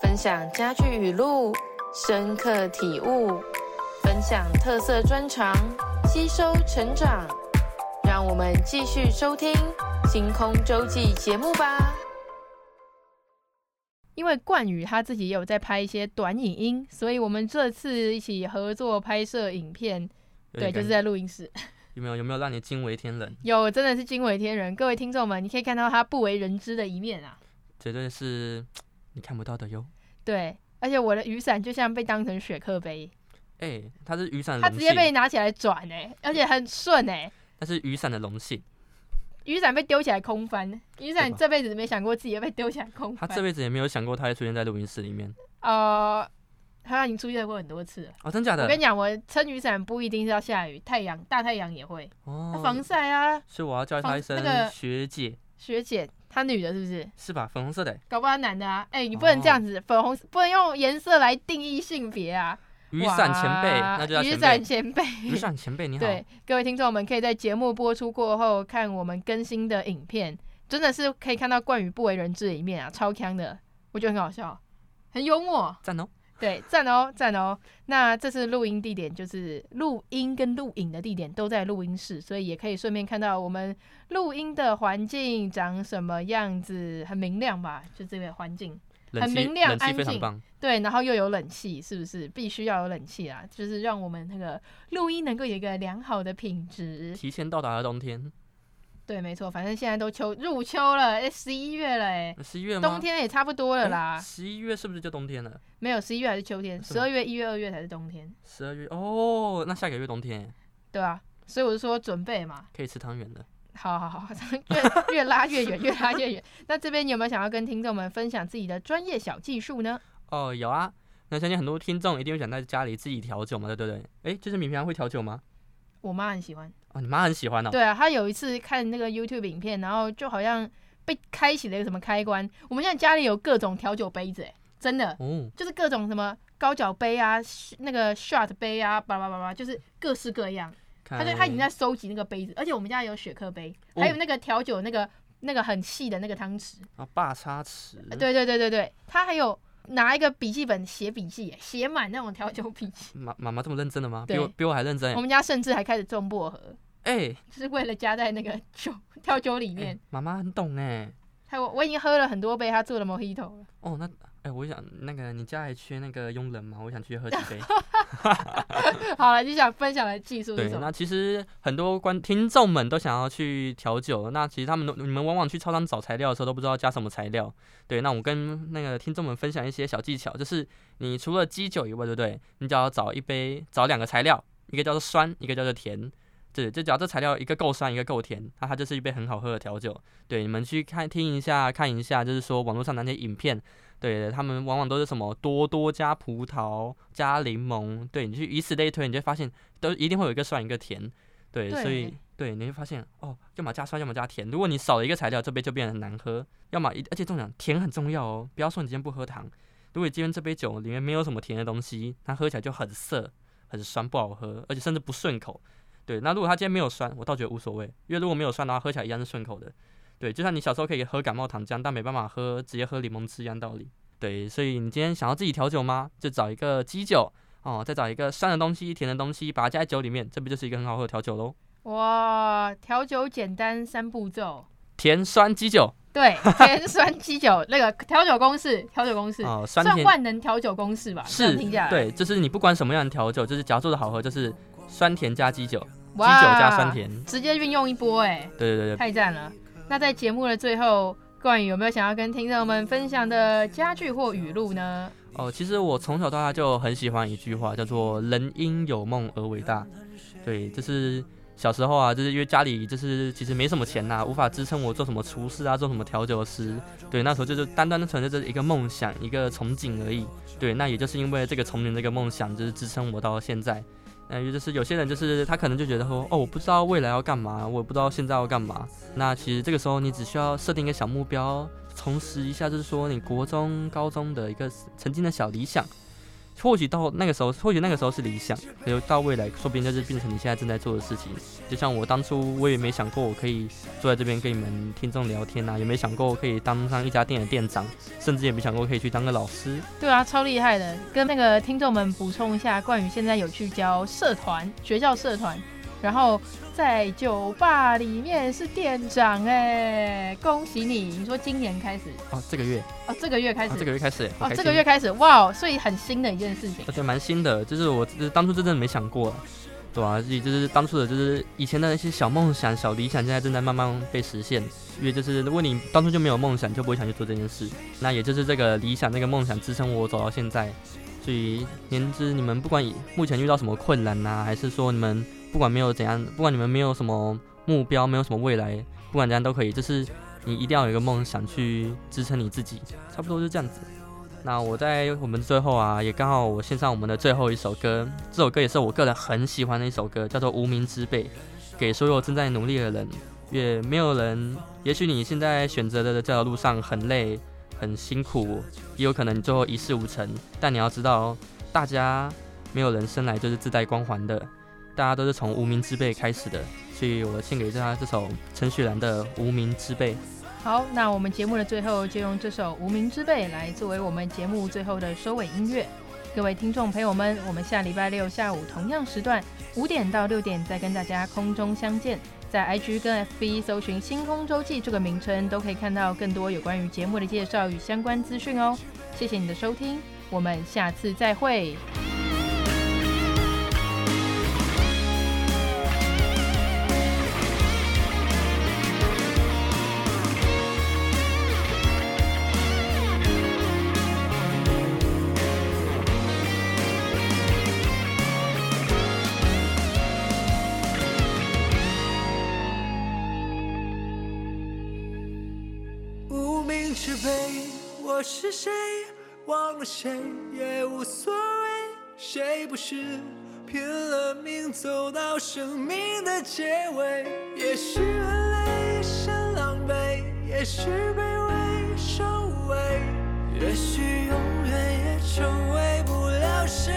分享家具语录，深刻体悟，分享特色专长，吸收成长。让我们继续收听《星空周记》节目吧。因为冠宇他自己也有在拍一些短影音，所以我们这次一起合作拍摄影片，对，就是在录音室。有没有有没有让你惊为天人？有，真的是惊为天人。各位听众们，你可以看到他不为人知的一面啊，绝对是你看不到的哟。对，而且我的雨伞就像被当成雪克杯，哎、欸，它是雨伞，它直接被拿起来转哎、欸，而且很顺哎、欸。那是雨伞的荣幸，雨伞被丢起来空翻，雨伞这辈子没想过自己会被丢起来空翻。他这辈子也没有想过他会出现在录音室里面。呃。它已经出现过很多次了哦，真假的？我跟你讲，我撑雨伞不一定是要下雨，太阳大太阳也会哦，防晒啊。所以我要叫他一声学姐。那个、学姐，她女的是不是？是吧？粉红色的。搞不好男的啊！哎、欸，你不能这样子，哦、粉红不能用颜色来定义性别啊。雨伞前辈，那就叫雨伞前辈。雨伞前辈，你好。对，各位听众们，可以在节目播出过后看我们更新的影片，真的是可以看到冠宇不为人知的一面啊，超强的，我觉得很好笑，很幽默，赞哦。对，赞哦，赞哦。那这次录音地点就是录音跟录影的地点都在录音室，所以也可以顺便看到我们录音的环境长什么样子，很明亮吧？就这个环境很明亮，安静。对，然后又有冷气，是不是？必须要有冷气啊，就是让我们那个录音能够有一个良好的品质。提前到达了冬天。对，没错，反正现在都秋入秋了，哎，十一月了，哎，十一月吗？冬天也差不多了啦。十一月是不是就冬天了？没有，十一月还是秋天，十二月、一月、二月才是冬天。十二月哦，那下个月冬天。对啊，所以我就说准备嘛。可以吃汤圆的。好好好，[laughs] 越越拉越远，越拉越远。那这边你有没有想要跟听众们分享自己的专业小技术呢？哦，有啊。那相信很多听众一定会想在家里自己调酒嘛，对不对？哎，就是你平常会调酒吗？我妈很喜欢。哦，你妈很喜欢哦。对啊，她有一次看那个 YouTube 影片，然后就好像被开启了一个什么开关。我们现在家里有各种调酒杯子，哎，真的，哦，就是各种什么高脚杯啊，那个 shot 杯啊，叭叭叭叭，就是各式各样。他就他已经在收集那个杯子，而且我们家有雪克杯，还有那个调酒那个那个很细的那个汤匙啊，霸叉匙。对对对对对，他还有拿一个笔记本写笔记，写满那种调酒笔记。[laughs] 妈妈妈这么认真的吗？比我比我还认真。我们家甚至还开始种薄荷。哎、欸，就是为了加在那个酒调酒里面。妈、欸、妈很懂哎，还有我已经喝了很多杯他做的 Mojito 了。哦，那哎、欸，我想那个你家还缺那个佣人吗？我想去喝几杯。[laughs] [laughs] 好了，你想分享的技术是什么？对，那其实很多观听众们都想要去调酒，那其实他们都你们往往去超商找材料的时候都不知道加什么材料。对，那我跟那个听众们分享一些小技巧，就是你除了基酒以外，对不对？你只要找一杯，找两个材料，一个叫做酸，一个叫做甜。对，就只要这材料一个够酸，一个够甜，那它就是一杯很好喝的调酒。对，你们去看听一下，看一下，就是说网络上那些影片，对，他们往往都是什么多多加葡萄加柠檬，对，你去以此类推，你就发现都一定会有一个酸一个甜。对，对所以对，你会发现哦，要么加酸，要么加甜。如果你少了一个材料，这杯就变得很难喝。要么一，而且重点甜很重要哦，不要说你今天不喝糖，如果今天这杯酒里面没有什么甜的东西，它喝起来就很涩、很酸，不好喝，而且甚至不顺口。对，那如果它今天没有酸，我倒觉得无所谓，因为如果没有酸的话，喝起来一样是顺口的。对，就像你小时候可以喝感冒糖浆，但没办法喝直接喝柠檬汁一样道理。对，所以你今天想要自己调酒吗？就找一个基酒哦，再找一个酸的东西、甜的东西，把它加在酒里面，这不就是一个很好喝的调酒喽？哇，调酒简单三步骤：甜酸基酒。对，甜酸基酒那个调酒公式，调酒公式哦，算万能调酒公式吧？是，对，就是你不管什么样的调酒，就是只要做的好喝，就是。酸甜加基酒，基酒加酸甜，直接运用一波哎、欸！对对对，太赞了！那在节目的最后，冠宇有没有想要跟听众们分享的佳句或语录呢？哦，其实我从小到大就很喜欢一句话，叫做“人因有梦而伟大”。对，就是小时候啊，就是因为家里就是其实没什么钱呐、无法支撑我做什么厨师啊，做什么调酒师。对，那时候就是单单的存在着一个梦想，一个憧憬而已。对，那也就是因为这个憧憬，这个梦想，就是支撑我到现在。嗯，就是有些人就是他可能就觉得说，哦，我不知道未来要干嘛，我不知道现在要干嘛。那其实这个时候你只需要设定一个小目标，重拾一下，就是说你国中、高中的一个曾经的小理想。或许到那个时候，或许那个时候是理想，可是到未来，说不定就是变成你现在正在做的事情。就像我当初，我也没想过我可以坐在这边跟你们听众聊天呐、啊，也没想过我可以当上一家店的店长，甚至也没想过可以去当个老师。对啊，超厉害的！跟那个听众们补充一下，冠宇现在有去教社团，学校社团。然后在酒吧里面是店长哎，恭喜你！你说今年开始哦，这个月哦，这个月开始，哦、这个月开始哦，这个月开始哇，所以很新的一件事情。而且蛮新的，就是我就是当初真的没想过，对吧、啊？自己就是当初的，就是以前的那些小梦想、小理想，现在正在慢慢被实现。因为就是如果你当初就没有梦想，就不会想去做这件事。那也就是这个理想、这个梦想支撑我走到现在。所以，年之你们不管目前遇到什么困难呐、啊，还是说你们。不管没有怎样，不管你们没有什么目标，没有什么未来，不管怎样都可以，就是你一定要有一个梦想去支撑你自己，差不多就这样子。那我在我们最后啊，也刚好我献上我们的最后一首歌，这首歌也是我个人很喜欢的一首歌，叫做《无名之辈》，给所有正在努力的人。也没有人，也许你现在选择的这条路上很累、很辛苦，也有可能你最后一事无成。但你要知道，大家没有人生来就是自带光环的。大家都是从无名之辈开始的，所以我献给他这首陈雪兰的《无名之辈》。好，那我们节目的最后就用这首《无名之辈》来作为我们节目最后的收尾音乐。各位听众朋友们，我们下礼拜六下午同样时段五点到六点再跟大家空中相见。在 IG 跟 FB 搜寻“星空周记”这个名称，都可以看到更多有关于节目的介绍与相关资讯哦。谢谢你的收听，我们下次再会。谁也无所谓。谁不是拼了命走到生命的结尾？也许很累，想狼狈，也许卑微，受无畏，也许永远也成为不了谁。